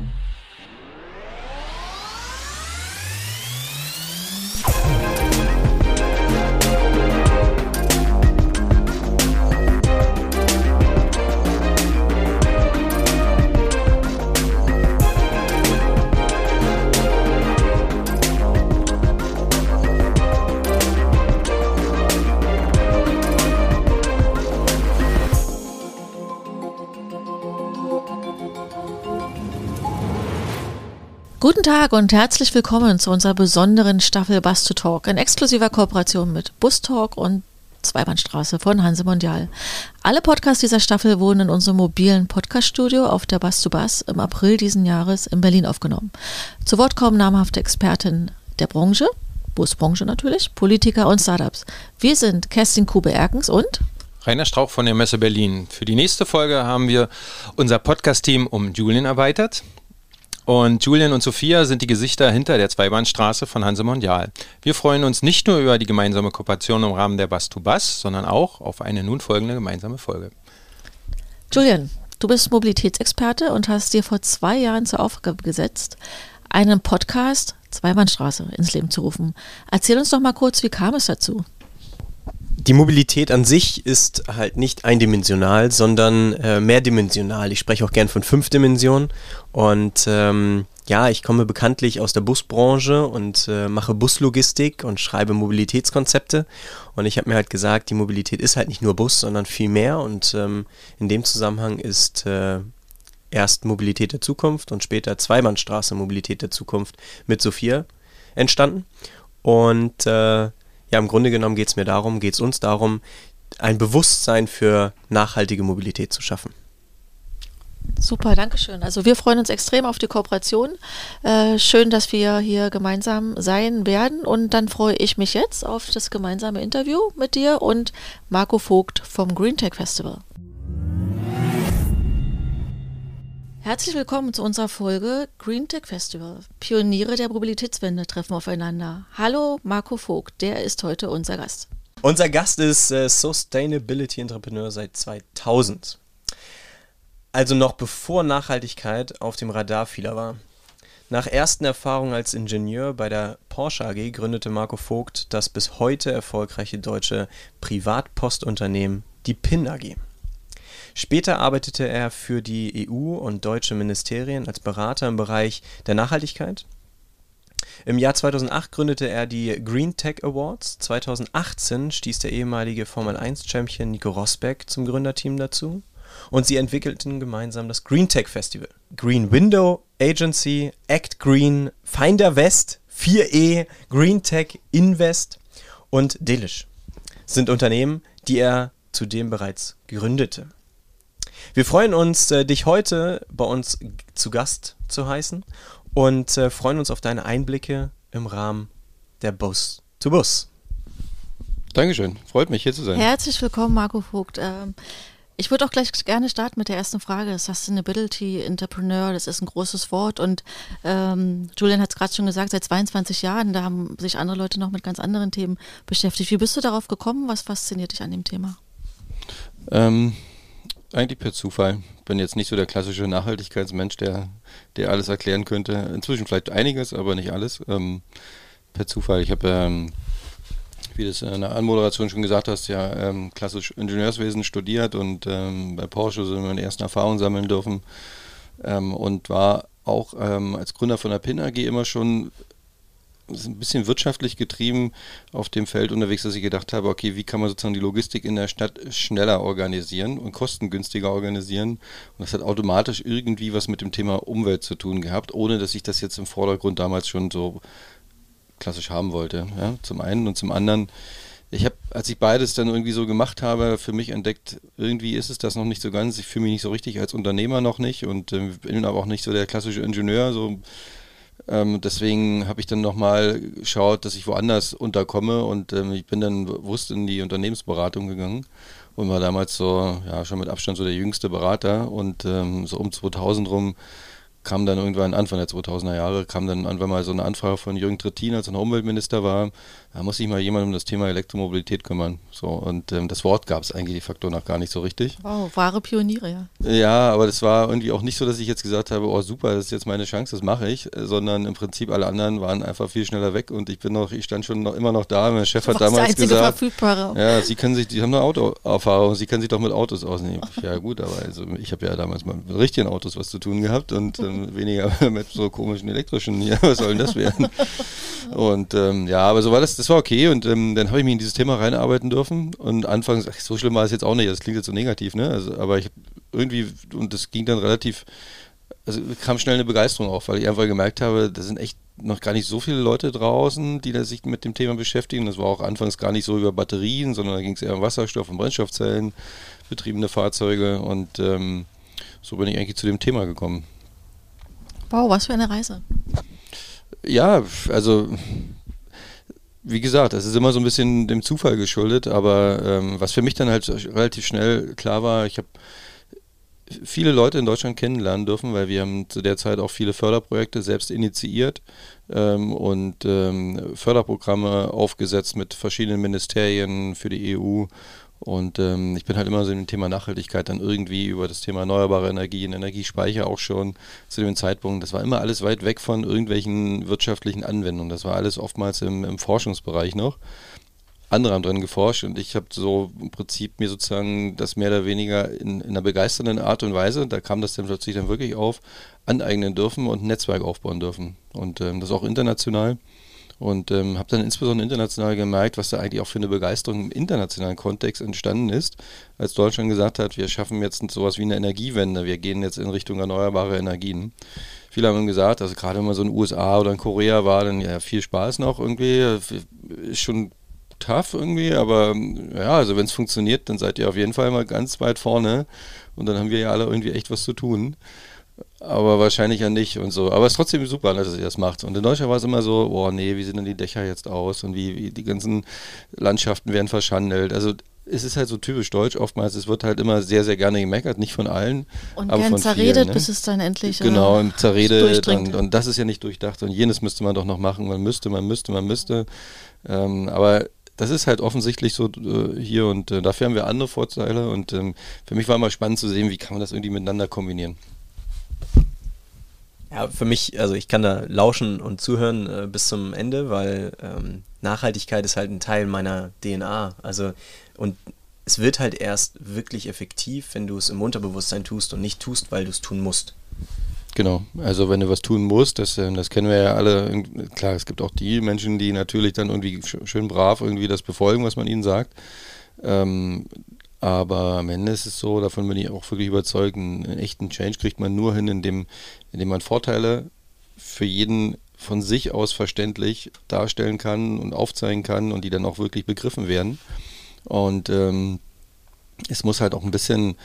Tchau. Tag und herzlich willkommen zu unserer besonderen Staffel Bus to Talk in exklusiver Kooperation mit Bus Talk und Zweibahnstraße von Hanse Mondial. Alle Podcasts dieser Staffel wurden in unserem mobilen Podcaststudio auf der Bus to Bus im April diesen Jahres in Berlin aufgenommen. Zu Wort kommen namhafte Experten der Branche, Busbranche natürlich, Politiker und Startups. Wir sind Kerstin Kube-Erkens und Rainer Strauch von der Messe Berlin. Für die nächste Folge haben wir unser Podcast-Team um Julian erweitert. Und Julian und Sophia sind die Gesichter hinter der Zweibahnstraße von Hanse Mondial. Wir freuen uns nicht nur über die gemeinsame Kooperation im Rahmen der Bus to Bus, sondern auch auf eine nun folgende gemeinsame Folge. Julian, du bist Mobilitätsexperte und hast dir vor zwei Jahren zur Aufgabe gesetzt, einen Podcast Zweibahnstraße ins Leben zu rufen. Erzähl uns doch mal kurz, wie kam es dazu? Die Mobilität an sich ist halt nicht eindimensional, sondern äh, mehrdimensional. Ich spreche auch gern von fünf Dimensionen. Und ähm, ja, ich komme bekanntlich aus der Busbranche und äh, mache Buslogistik und schreibe Mobilitätskonzepte. Und ich habe mir halt gesagt, die Mobilität ist halt nicht nur Bus, sondern viel mehr. Und ähm, in dem Zusammenhang ist äh, erst Mobilität der Zukunft und später Zweibahnstraße Mobilität der Zukunft mit Sophia entstanden. Und äh, ja, im Grunde genommen geht es mir darum, geht es uns darum, ein Bewusstsein für nachhaltige Mobilität zu schaffen. Super, danke schön. Also wir freuen uns extrem auf die Kooperation. Äh, schön, dass wir hier gemeinsam sein werden. Und dann freue ich mich jetzt auf das gemeinsame Interview mit dir und Marco Vogt vom Green Tech Festival. Herzlich willkommen zu unserer Folge Green Tech Festival. Pioniere der Mobilitätswende treffen aufeinander. Hallo Marco Vogt, der ist heute unser Gast. Unser Gast ist äh, Sustainability Entrepreneur seit 2000. Also noch bevor Nachhaltigkeit auf dem Radar vieler war. Nach ersten Erfahrungen als Ingenieur bei der Porsche AG gründete Marco Vogt das bis heute erfolgreiche deutsche Privatpostunternehmen, die PIN AG. Später arbeitete er für die EU und deutsche Ministerien als Berater im Bereich der Nachhaltigkeit. Im Jahr 2008 gründete er die Green Tech Awards. 2018 stieß der ehemalige Formel-1-Champion Nico Rosberg zum Gründerteam dazu. Und sie entwickelten gemeinsam das Green Tech Festival. Green Window Agency, Act Green, Finder West, 4E, Green Tech Invest und Delish sind Unternehmen, die er zudem bereits gründete. Wir freuen uns, äh, dich heute bei uns zu Gast zu heißen und äh, freuen uns auf deine Einblicke im Rahmen der Bus to Bus. Dankeschön, freut mich hier zu sein. Herzlich willkommen, Marco Vogt. Ähm, ich würde auch gleich gerne starten mit der ersten Frage. Sustainability Entrepreneur, das ist ein großes Wort und ähm, Julian hat es gerade schon gesagt, seit 22 Jahren, da haben sich andere Leute noch mit ganz anderen Themen beschäftigt. Wie bist du darauf gekommen? Was fasziniert dich an dem Thema? Ähm, eigentlich per Zufall. Bin jetzt nicht so der klassische Nachhaltigkeitsmensch, der, der alles erklären könnte. Inzwischen vielleicht einiges, aber nicht alles. Ähm, per Zufall. Ich habe, ähm, wie du es in der Anmoderation schon gesagt hast, ja ähm, klassisch Ingenieurswesen studiert und ähm, bei Porsche so meine ersten Erfahrungen sammeln dürfen. Ähm, und war auch ähm, als Gründer von der PIN AG immer schon ein bisschen wirtschaftlich getrieben auf dem Feld unterwegs, dass ich gedacht habe, okay, wie kann man sozusagen die Logistik in der Stadt schneller organisieren und kostengünstiger organisieren? Und das hat automatisch irgendwie was mit dem Thema Umwelt zu tun gehabt, ohne dass ich das jetzt im Vordergrund damals schon so klassisch haben wollte. Ja, zum einen und zum anderen. Ich habe, als ich beides dann irgendwie so gemacht habe, für mich entdeckt, irgendwie ist es das noch nicht so ganz. Ich fühle mich nicht so richtig als Unternehmer noch nicht und äh, bin aber auch nicht so der klassische Ingenieur, so ähm, deswegen habe ich dann nochmal geschaut, dass ich woanders unterkomme und ähm, ich bin dann bewusst in die Unternehmensberatung gegangen und war damals so, ja, schon mit Abstand so der jüngste Berater und ähm, so um 2000 rum kam dann irgendwann Anfang der 2000er Jahre, kam dann irgendwann mal so eine Anfrage von Jürgen Trittin, als er noch Umweltminister war, da muss sich mal jemand um das Thema Elektromobilität kümmern. So, und ähm, das Wort gab es eigentlich de facto noch gar nicht so richtig. Wow, wahre Pioniere, ja. Ja, aber das war irgendwie auch nicht so, dass ich jetzt gesagt habe, oh super, das ist jetzt meine Chance, das mache ich, sondern im Prinzip alle anderen waren einfach viel schneller weg und ich bin noch, ich stand schon noch immer noch da. Mein Chef hat damals gesagt, Verfügbare. ja, Sie können sich, die haben eine Autoerfahrung, Sie können sich doch mit Autos ausnehmen. Ja gut, aber also ich habe ja damals mal mit richtigen Autos was zu tun gehabt und ähm, weniger mit so komischen elektrischen. Ja, was soll denn das werden? Und ähm, ja, aber so war das, das war okay und ähm, dann habe ich mich in dieses Thema reinarbeiten dürfen und anfangs, ach, so schlimm war es jetzt auch nicht, das klingt jetzt so negativ, ne? Also, aber ich irgendwie, und das ging dann relativ, also kam schnell eine Begeisterung auf, weil ich einfach gemerkt habe, da sind echt noch gar nicht so viele Leute draußen, die sich mit dem Thema beschäftigen. Das war auch anfangs gar nicht so über Batterien, sondern da ging es eher um Wasserstoff und Brennstoffzellen, betriebene Fahrzeuge und ähm, so bin ich eigentlich zu dem Thema gekommen. Wow, was für eine Reise. Ja, also wie gesagt, es ist immer so ein bisschen dem Zufall geschuldet, aber ähm, was für mich dann halt relativ schnell klar war, ich habe viele Leute in Deutschland kennenlernen dürfen, weil wir haben zu der Zeit auch viele Förderprojekte selbst initiiert ähm, und ähm, Förderprogramme aufgesetzt mit verschiedenen Ministerien für die EU und ähm, ich bin halt immer so im Thema Nachhaltigkeit dann irgendwie über das Thema erneuerbare Energien, Energiespeicher auch schon zu dem Zeitpunkt. Das war immer alles weit weg von irgendwelchen wirtschaftlichen Anwendungen. Das war alles oftmals im, im Forschungsbereich noch. Andere haben dran geforscht und ich habe so im Prinzip mir sozusagen das mehr oder weniger in, in einer begeisternden Art und Weise, da kam das dann plötzlich dann wirklich auf, aneignen dürfen und ein Netzwerk aufbauen dürfen. Und ähm, das auch international. Und ähm, habe dann insbesondere international gemerkt, was da eigentlich auch für eine Begeisterung im internationalen Kontext entstanden ist, als Deutschland gesagt hat, wir schaffen jetzt sowas wie eine Energiewende, wir gehen jetzt in Richtung erneuerbare Energien. Viele haben gesagt, also gerade wenn man so in den USA oder in Korea war, dann ja viel Spaß noch irgendwie, ist schon tough irgendwie, aber ja, also wenn es funktioniert, dann seid ihr auf jeden Fall mal ganz weit vorne und dann haben wir ja alle irgendwie echt was zu tun aber wahrscheinlich ja nicht und so. Aber es ist trotzdem super, dass ihr das macht. Und in Deutschland war es immer so, boah, nee, wie sehen denn die Dächer jetzt aus und wie, wie die ganzen Landschaften werden verschandelt. Also es ist halt so typisch deutsch oftmals, es wird halt immer sehr, sehr gerne gemeckert, nicht von allen. Und aber gern von zerredet, vielen, ne? bis es dann endlich Genau, äh, zerredet und, und, das ist ja nicht durchdacht und jenes müsste man doch noch machen, man müsste, man müsste, man müsste. Ähm, aber das ist halt offensichtlich so äh, hier und äh, dafür haben wir andere Vorteile und ähm, für mich war immer spannend zu sehen, wie kann man das irgendwie miteinander kombinieren. Ja, für mich, also ich kann da lauschen und zuhören äh, bis zum Ende, weil ähm, Nachhaltigkeit ist halt ein Teil meiner DNA. Also und es wird halt erst wirklich effektiv, wenn du es im Unterbewusstsein tust und nicht tust, weil du es tun musst. Genau, also wenn du was tun musst, das, ähm, das kennen wir ja alle. Klar, es gibt auch die Menschen, die natürlich dann irgendwie schön brav irgendwie das befolgen, was man ihnen sagt. Ähm, aber am Ende ist es so, davon bin ich auch wirklich überzeugt, einen echten Change kriegt man nur hin, indem, indem man Vorteile für jeden von sich aus verständlich darstellen kann und aufzeigen kann und die dann auch wirklich begriffen werden. Und ähm, es muss halt auch ein bisschen,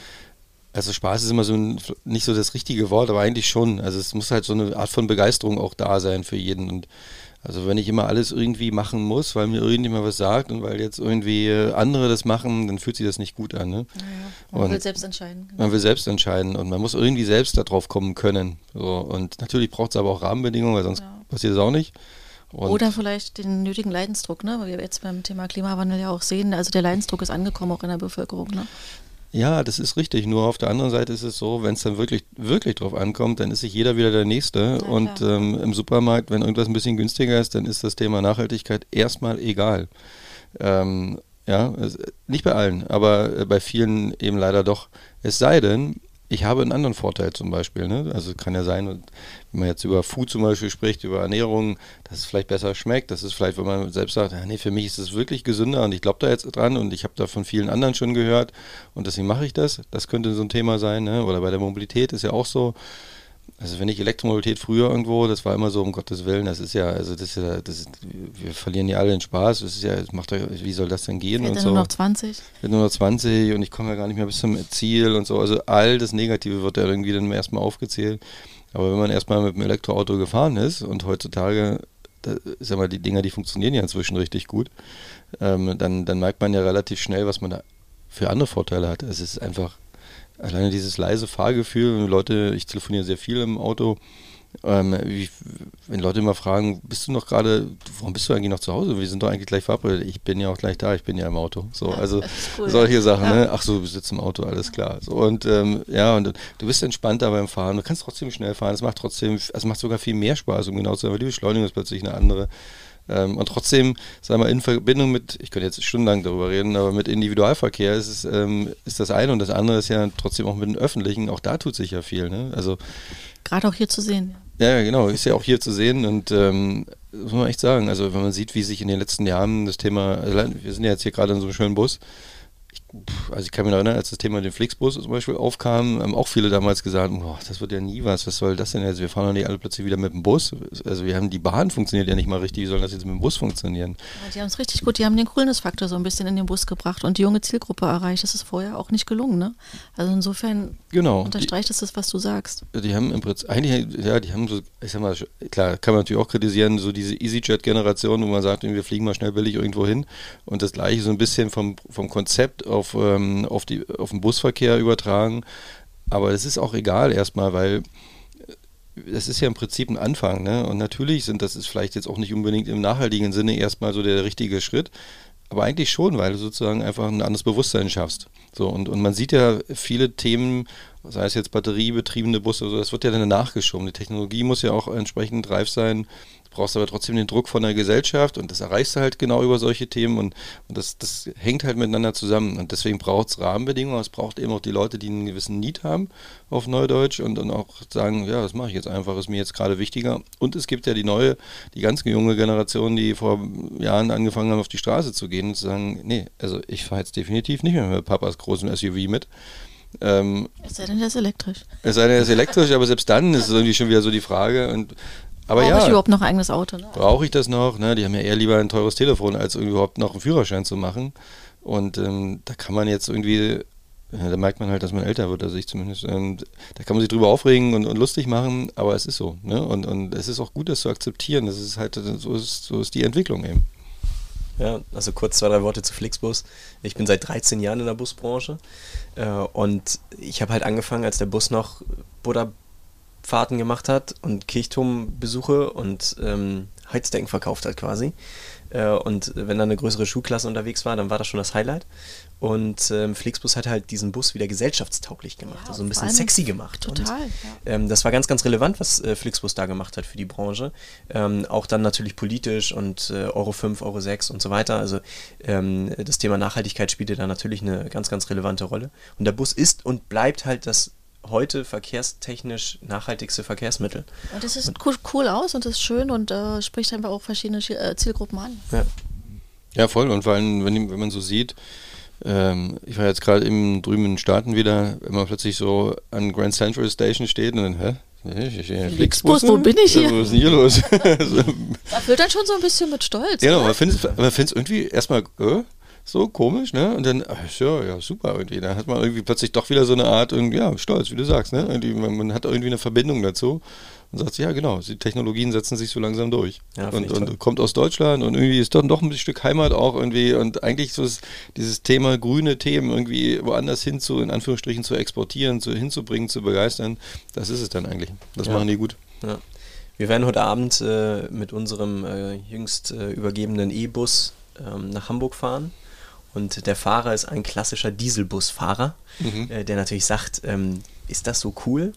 also Spaß ist immer so ein, nicht so das richtige Wort, aber eigentlich schon. Also es muss halt so eine Art von Begeisterung auch da sein für jeden. Und also wenn ich immer alles irgendwie machen muss, weil mir irgendjemand was sagt und weil jetzt irgendwie andere das machen, dann fühlt sich das nicht gut an. Ne? Ja, man und will selbst entscheiden. Genau. Man will selbst entscheiden und man muss irgendwie selbst darauf kommen können. So. Und natürlich braucht es aber auch Rahmenbedingungen, weil sonst ja. passiert es auch nicht. Und Oder vielleicht den nötigen Leidensdruck, ne? weil wir jetzt beim Thema Klimawandel ja auch sehen, also der Leidensdruck ist angekommen auch in der Bevölkerung. Ne? Ja, das ist richtig. Nur auf der anderen Seite ist es so, wenn es dann wirklich, wirklich drauf ankommt, dann ist sich jeder wieder der Nächste. Ja, und ähm, im Supermarkt, wenn irgendwas ein bisschen günstiger ist, dann ist das Thema Nachhaltigkeit erstmal egal. Ähm, ja, nicht bei allen, aber äh, bei vielen eben leider doch. Es sei denn, ich habe einen anderen Vorteil zum Beispiel. Ne? Also kann ja sein, wenn man jetzt über Food zum Beispiel spricht, über Ernährung, dass es vielleicht besser schmeckt. Das ist vielleicht, wenn man selbst sagt, nee, für mich ist es wirklich gesünder und ich glaube da jetzt dran und ich habe da von vielen anderen schon gehört und deswegen mache ich das. Das könnte so ein Thema sein. Ne? Oder bei der Mobilität ist ja auch so. Also wenn ich Elektromobilität früher irgendwo, das war immer so um Gottes Willen, das ist ja, also das ist ja, das ist, wir verlieren ja alle den Spaß, das ist ja, macht wie soll das denn gehen Wird und so. nur noch 20? Wird nur noch 20 und ich komme ja gar nicht mehr bis zum Ziel und so. Also all das Negative wird ja irgendwie dann erstmal aufgezählt. Aber wenn man erstmal mit dem Elektroauto gefahren ist und heutzutage, da, sag mal, die Dinger, die funktionieren ja inzwischen richtig gut, ähm, dann, dann merkt man ja relativ schnell, was man da für andere Vorteile hat. Es ist einfach Alleine dieses leise Fahrgefühl, Leute, ich telefoniere sehr viel im Auto, ähm, wie, wenn Leute immer fragen, bist du noch gerade, warum bist du eigentlich noch zu Hause? Wir sind doch eigentlich gleich verabredet. Ich bin ja auch gleich da, ich bin ja im Auto. So, also cool, solche Sachen, ja. ne? Ach so, du sitzt im Auto, alles klar. So, und ähm, ja, und du bist entspannter beim Fahren, du kannst trotzdem schnell fahren, es macht trotzdem, es macht sogar viel mehr Spaß, um genau zu sein, weil die Beschleunigung ist plötzlich eine andere. Ähm, und trotzdem, sagen wir, in Verbindung mit, ich könnte jetzt stundenlang darüber reden, aber mit Individualverkehr ist, es, ähm, ist das eine und das andere ist ja trotzdem auch mit dem Öffentlichen, auch da tut sich ja viel. Ne? Also, Gerade auch hier zu sehen. Ja, genau, ist ja auch hier zu sehen und ähm, muss man echt sagen, also wenn man sieht, wie sich in den letzten Jahren das Thema, also wir sind ja jetzt hier gerade in so einem schönen Bus, also ich kann mich noch erinnern, als das Thema den Flixbus zum Beispiel aufkam, haben auch viele damals gesagt, boah, das wird ja nie was, was soll das denn jetzt? Wir fahren doch nicht alle plötzlich wieder mit dem Bus. Also wir haben die Bahn funktioniert ja nicht mal richtig, wie soll das jetzt mit dem Bus funktionieren? Ja, die haben es richtig gut, die haben den Coolness-Faktor so ein bisschen in den Bus gebracht und die junge Zielgruppe erreicht. Das ist vorher auch nicht gelungen, ne? Also insofern genau, unterstreicht es das, was du sagst. Die haben im Prinzip, eigentlich, ja, die haben so, ich sag mal, klar, kann man natürlich auch kritisieren, so diese EasyJet-Generation, wo man sagt, wir fliegen mal schnell billig irgendwo hin und das gleiche so ein bisschen vom, vom Konzept auf, ähm, auf, die, auf den Busverkehr übertragen. Aber das ist auch egal erstmal, weil das ist ja im Prinzip ein Anfang. Ne? Und natürlich sind das ist vielleicht jetzt auch nicht unbedingt im nachhaltigen Sinne erstmal so der richtige Schritt. Aber eigentlich schon, weil du sozusagen einfach ein anderes Bewusstsein schaffst. So, und, und man sieht ja viele Themen, sei es jetzt batteriebetriebene Busse, so, das wird ja dann nachgeschoben. Die Technologie muss ja auch entsprechend reif sein brauchst aber trotzdem den Druck von der Gesellschaft und das erreichst du halt genau über solche Themen und, und das, das hängt halt miteinander zusammen und deswegen braucht es Rahmenbedingungen, es braucht eben auch die Leute, die einen gewissen Need haben auf Neudeutsch und dann auch sagen, ja, das mache ich jetzt einfach, ist mir jetzt gerade wichtiger und es gibt ja die neue, die ganz junge Generation, die vor Jahren angefangen haben, auf die Straße zu gehen und zu sagen, nee, also ich fahre jetzt definitiv nicht mehr mit Papas großen SUV mit, ähm, es sei denn, der ist elektrisch. Es sei denn, der ist elektrisch, aber selbst dann ist es irgendwie schon wieder so die Frage. Und aber Brauche ja, ich überhaupt noch ein eigenes Auto? Ne? Brauche ich das noch? Ne? Die haben ja eher lieber ein teures Telefon, als überhaupt noch einen Führerschein zu machen. Und ähm, da kann man jetzt irgendwie, ja, da merkt man halt, dass man älter wird, also ich zumindest. Ähm, da kann man sich drüber aufregen und, und, lustig machen, aber es ist so. Ne? Und, und es ist auch gut, das zu akzeptieren. Das ist halt, so ist, so ist die Entwicklung eben. Ja, also kurz zwei, drei Worte zu Flixbus. Ich bin seit 13 Jahren in der Busbranche äh, und ich habe halt angefangen, als der Bus noch Buddha Fahrten gemacht hat und Kirchturmbesuche und ähm, Heizdecken verkauft hat quasi. Äh, und wenn dann eine größere Schulklasse unterwegs war, dann war das schon das Highlight. Und ähm, Flixbus hat halt diesen Bus wieder gesellschaftstauglich gemacht, ja, also ein bisschen sexy gemacht. Total. Und, ja. ähm, das war ganz, ganz relevant, was äh, Flixbus da gemacht hat für die Branche. Ähm, auch dann natürlich politisch und äh, Euro 5, Euro 6 und so weiter. Also ähm, das Thema Nachhaltigkeit spielte da natürlich eine ganz, ganz relevante Rolle. Und der Bus ist und bleibt halt das heute verkehrstechnisch nachhaltigste Verkehrsmittel. Und es sieht cool, cool, aus und ist schön und äh, spricht einfach auch verschiedene äh, Zielgruppen an. Ja. ja, voll. Und vor allem, wenn, wenn man so sieht, ähm, ich war jetzt gerade im drüben in den Staaten wieder, wenn man plötzlich so an Grand Central Station steht und dann, hä? Flixbus, wo bin ich hier? Was ist denn hier los? da fühlt dann schon so ein bisschen mit Stolz. Genau, man findet es irgendwie erstmal, äh, so komisch, ne? Und dann, ach, ja, ja, super irgendwie. Da hat man irgendwie plötzlich doch wieder so eine Art, irgendwie, ja, Stolz, wie du sagst, ne? Man, man hat irgendwie eine Verbindung dazu und sagt, ja, genau, die Technologien setzen sich so langsam durch. Ja, und, und kommt aus Deutschland und irgendwie ist doch, doch ein Stück Heimat auch irgendwie und eigentlich so ist dieses Thema grüne Themen irgendwie woanders hin zu, in Anführungsstrichen, zu exportieren, zu, hinzubringen, zu begeistern, das ist es dann eigentlich. Das ja. machen die gut. Ja. Wir werden heute Abend äh, mit unserem äh, jüngst äh, übergebenen E-Bus ähm, nach Hamburg fahren. Und der Fahrer ist ein klassischer Dieselbusfahrer, mhm. äh, der natürlich sagt, ähm, ist das so cool?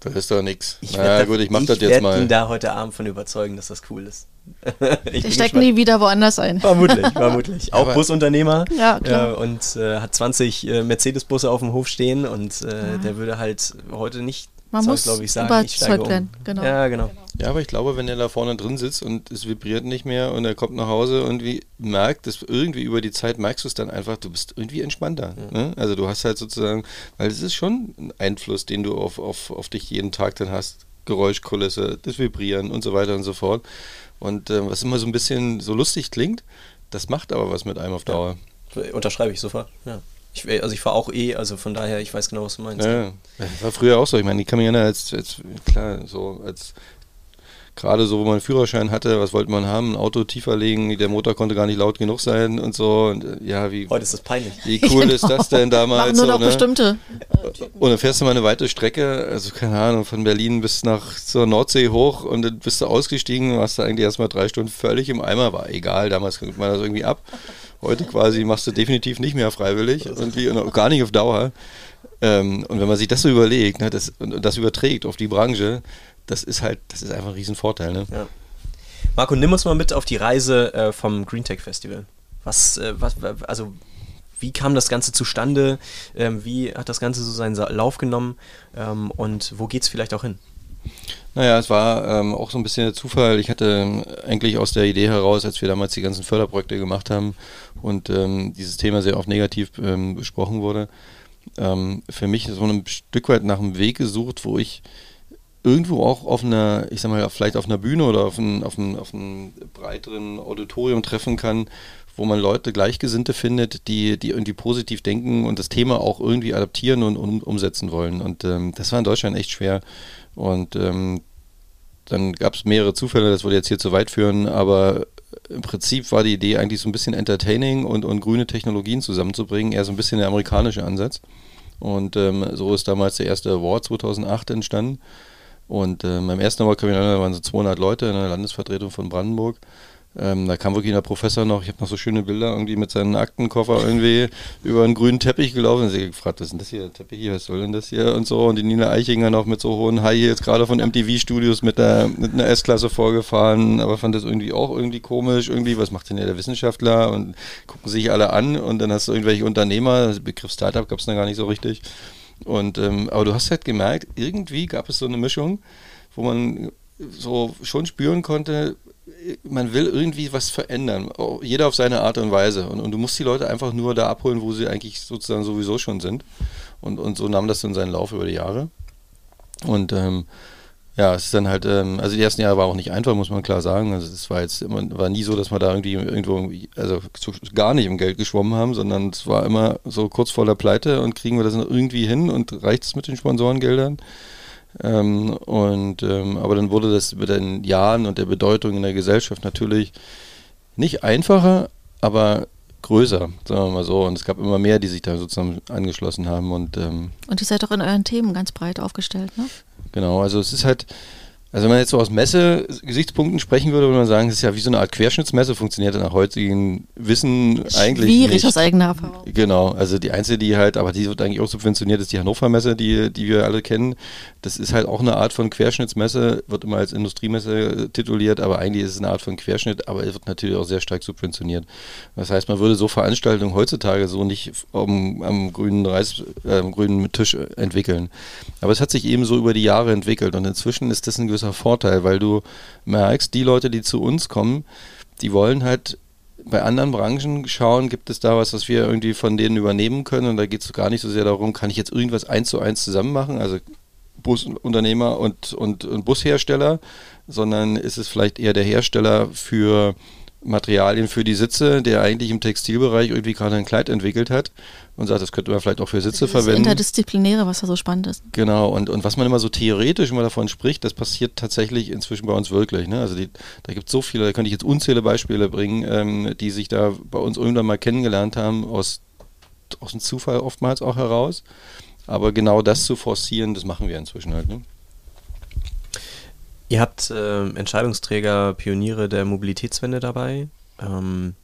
Das ist doch nichts. Na gut, ich mach ich das jetzt mal. Ich ihn da heute Abend von überzeugen, dass das cool ist. ich steckt nie wieder woanders ein. Vermutlich, vermutlich. Auch Aber Busunternehmer ja, äh, und äh, hat 20 äh, Mercedes-Busse auf dem Hof stehen und äh, ja. der würde halt heute nicht man muss, glaube ich, sagen, überzeugt um. werden. Genau. Ja, genau. Ja, aber ich glaube, wenn er da vorne drin sitzt und es vibriert nicht mehr und er kommt nach Hause und wie merkt, dass irgendwie über die Zeit merkst du es dann einfach, du bist irgendwie entspannter. Ja. Ne? Also du hast halt sozusagen, weil es ist schon ein Einfluss, den du auf, auf, auf dich jeden Tag dann hast. Geräuschkulisse, das Vibrieren und so weiter und so fort. Und äh, was immer so ein bisschen so lustig klingt, das macht aber was mit einem auf Dauer. Ja. Unterschreibe ich sofort, ja. Ich, also ich fahre auch eh, also von daher, ich weiß genau, was du meinst. Ja, ja. war früher auch so. Ich meine, ich kann mich erinnern, als, als klar, so als gerade so, wo man einen Führerschein hatte, was wollte man haben? Ein Auto tiefer legen, der Motor konnte gar nicht laut genug sein und so. Und, äh, ja, wie, Heute ist das peinlich. Wie cool genau. ist das denn damals? Machen nur noch so, ne? bestimmte. Und dann fährst du mal eine weite Strecke, also keine Ahnung, von Berlin bis nach zur Nordsee hoch und dann bist du ausgestiegen, warst du eigentlich erstmal drei Stunden völlig im Eimer, war egal, damals kriegt man das irgendwie ab. Heute quasi machst du definitiv nicht mehr freiwillig und gar nicht auf Dauer. Ähm, und wenn man sich das so überlegt, ne, das, und das überträgt auf die Branche, das ist halt, das ist einfach ein Riesenvorteil. Ne? Ja. Marco, nimm uns mal mit auf die Reise äh, vom Green Tech Festival. Was, äh, was, also wie kam das Ganze zustande? Ähm, wie hat das Ganze so seinen Lauf genommen? Ähm, und wo geht es vielleicht auch hin? Naja, es war ähm, auch so ein bisschen der Zufall. Ich hatte ähm, eigentlich aus der Idee heraus, als wir damals die ganzen Förderprojekte gemacht haben und ähm, dieses Thema sehr oft negativ ähm, besprochen wurde, ähm, für mich so ein Stück weit nach einem Weg gesucht, wo ich irgendwo auch auf einer, ich sag mal, vielleicht auf einer Bühne oder auf einem, auf einem, auf einem breiteren Auditorium treffen kann, wo man Leute Gleichgesinnte findet, die, die irgendwie positiv denken und das Thema auch irgendwie adaptieren und um, umsetzen wollen. Und ähm, das war in Deutschland echt schwer. Und ähm, dann gab es mehrere Zufälle, das würde jetzt hier zu weit führen, aber im Prinzip war die Idee eigentlich so ein bisschen entertaining und, und grüne Technologien zusammenzubringen, eher so ein bisschen der amerikanische Ansatz. Und ähm, so ist damals der erste Award 2008 entstanden. Und äh, beim ersten Award waren so 200 Leute in der Landesvertretung von Brandenburg. Ähm, da kam wirklich der Professor noch, ich habe noch so schöne Bilder irgendwie mit seinem Aktenkoffer irgendwie über einen grünen Teppich gelaufen. Und sie gefragt, was ist denn das hier, der Teppich hier, was soll denn das hier und so. Und die Nina Eichinger noch mit so hohen High Heels, gerade von MTV Studios mit, der, mit einer S-Klasse vorgefahren, aber fand das irgendwie auch irgendwie komisch, irgendwie, was macht denn der Wissenschaftler? Und gucken sich alle an und dann hast du irgendwelche Unternehmer, Begriff Startup gab es dann gar nicht so richtig. Und ähm, aber du hast halt gemerkt, irgendwie gab es so eine Mischung, wo man so schon spüren konnte, man will irgendwie was verändern. Jeder auf seine Art und Weise. Und, und, du musst die Leute einfach nur da abholen, wo sie eigentlich sozusagen sowieso schon sind. Und, und so nahm das dann seinen Lauf über die Jahre. Und ähm, ja, es ist dann halt, ähm, also die ersten Jahre war auch nicht einfach, muss man klar sagen. Also es war jetzt immer, war nie so, dass wir da irgendwie irgendwo, also gar nicht im Geld geschwommen haben, sondern es war immer so kurz vor der Pleite und kriegen wir das irgendwie hin und reicht es mit den Sponsorengeldern. Ähm, und, ähm, aber dann wurde das mit den Jahren und der Bedeutung in der Gesellschaft natürlich nicht einfacher, aber größer, sagen wir mal so. Und es gab immer mehr, die sich da sozusagen angeschlossen haben. Und, ähm, und ihr seid auch in euren Themen ganz breit aufgestellt, ne? Genau, also es ist halt, also wenn man jetzt so aus Messe-Gesichtspunkten sprechen würde, würde man sagen, es ist ja wie so eine Art Querschnittsmesse, funktioniert nach heutigem Wissen eigentlich Schwierig nicht. aus eigener Erfahrung. Genau, also die einzige, die halt, aber die wird eigentlich auch subventioniert, ist die Hannover Messe, die, die wir alle kennen. Das ist halt auch eine Art von Querschnittsmesse, wird immer als Industriemesse tituliert, aber eigentlich ist es eine Art von Querschnitt, aber es wird natürlich auch sehr stark subventioniert. Das heißt, man würde so Veranstaltungen heutzutage so nicht am, am grünen, Reis, äh, am grünen Tisch entwickeln. Aber es hat sich eben so über die Jahre entwickelt und inzwischen ist das ein gewisser Vorteil, weil du merkst, die Leute, die zu uns kommen, die wollen halt bei anderen Branchen schauen, gibt es da was, was wir irgendwie von denen übernehmen können und da geht es gar nicht so sehr darum, kann ich jetzt irgendwas eins zu eins zusammen machen, also Busunternehmer und, und, und Bushersteller, sondern ist es vielleicht eher der Hersteller für Materialien für die Sitze, der eigentlich im Textilbereich irgendwie gerade ein Kleid entwickelt hat und sagt, das könnte man vielleicht auch für Sitze also verwenden. Das Interdisziplinäre, was da so spannend ist. Genau, und, und was man immer so theoretisch immer davon spricht, das passiert tatsächlich inzwischen bei uns wirklich. Ne? Also die, da gibt es so viele, da könnte ich jetzt unzählige Beispiele bringen, ähm, die sich da bei uns irgendwann mal kennengelernt haben, aus, aus dem Zufall oftmals auch heraus. Aber genau das zu forcieren, das machen wir inzwischen halt. Ne? Ihr habt äh, Entscheidungsträger, Pioniere der Mobilitätswende dabei. Ähm,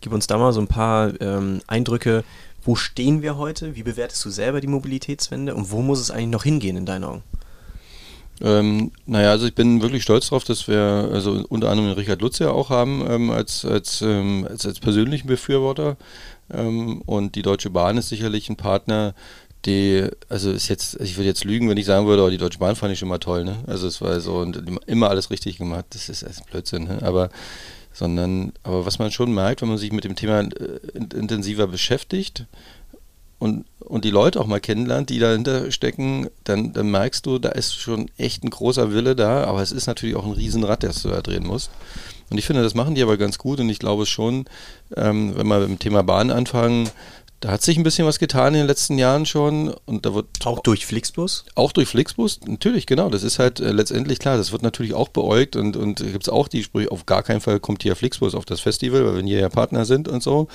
gib uns da mal so ein paar ähm, Eindrücke. Wo stehen wir heute? Wie bewertest du selber die Mobilitätswende und wo muss es eigentlich noch hingehen in deinen Augen? Ähm, naja, also ich bin wirklich stolz darauf, dass wir also unter anderem Richard Lutz ja auch haben ähm, als, als, ähm, als, als persönlichen Befürworter. Ähm, und die Deutsche Bahn ist sicherlich ein Partner, die, also ist jetzt, ich würde jetzt lügen, wenn ich sagen würde, oh, die Deutsche Bahn fand ich schon mal toll, ne? Also es war so und immer alles richtig gemacht, das ist, ist Blödsinn, ne? Aber sondern, aber was man schon merkt, wenn man sich mit dem Thema äh, intensiver beschäftigt und, und die Leute auch mal kennenlernt, die dahinter stecken, dann, dann merkst du, da ist schon echt ein großer Wille da, aber es ist natürlich auch ein Riesenrad, das du da drehen musst. Und ich finde, das machen die aber ganz gut und ich glaube schon, ähm, wenn wir mit dem Thema Bahn anfangen, Da hat sich ein bisschen was getan in den letzten Jahren schon und da wird auch durch Flixbus? Auch durch Flixbus, natürlich, genau. Das ist halt äh, letztendlich klar. Das wird natürlich auch beäugt und und gibt es auch die Sprüche. Auf gar keinen Fall kommt hier Flixbus auf das Festival, weil wir hier ja Partner sind und so.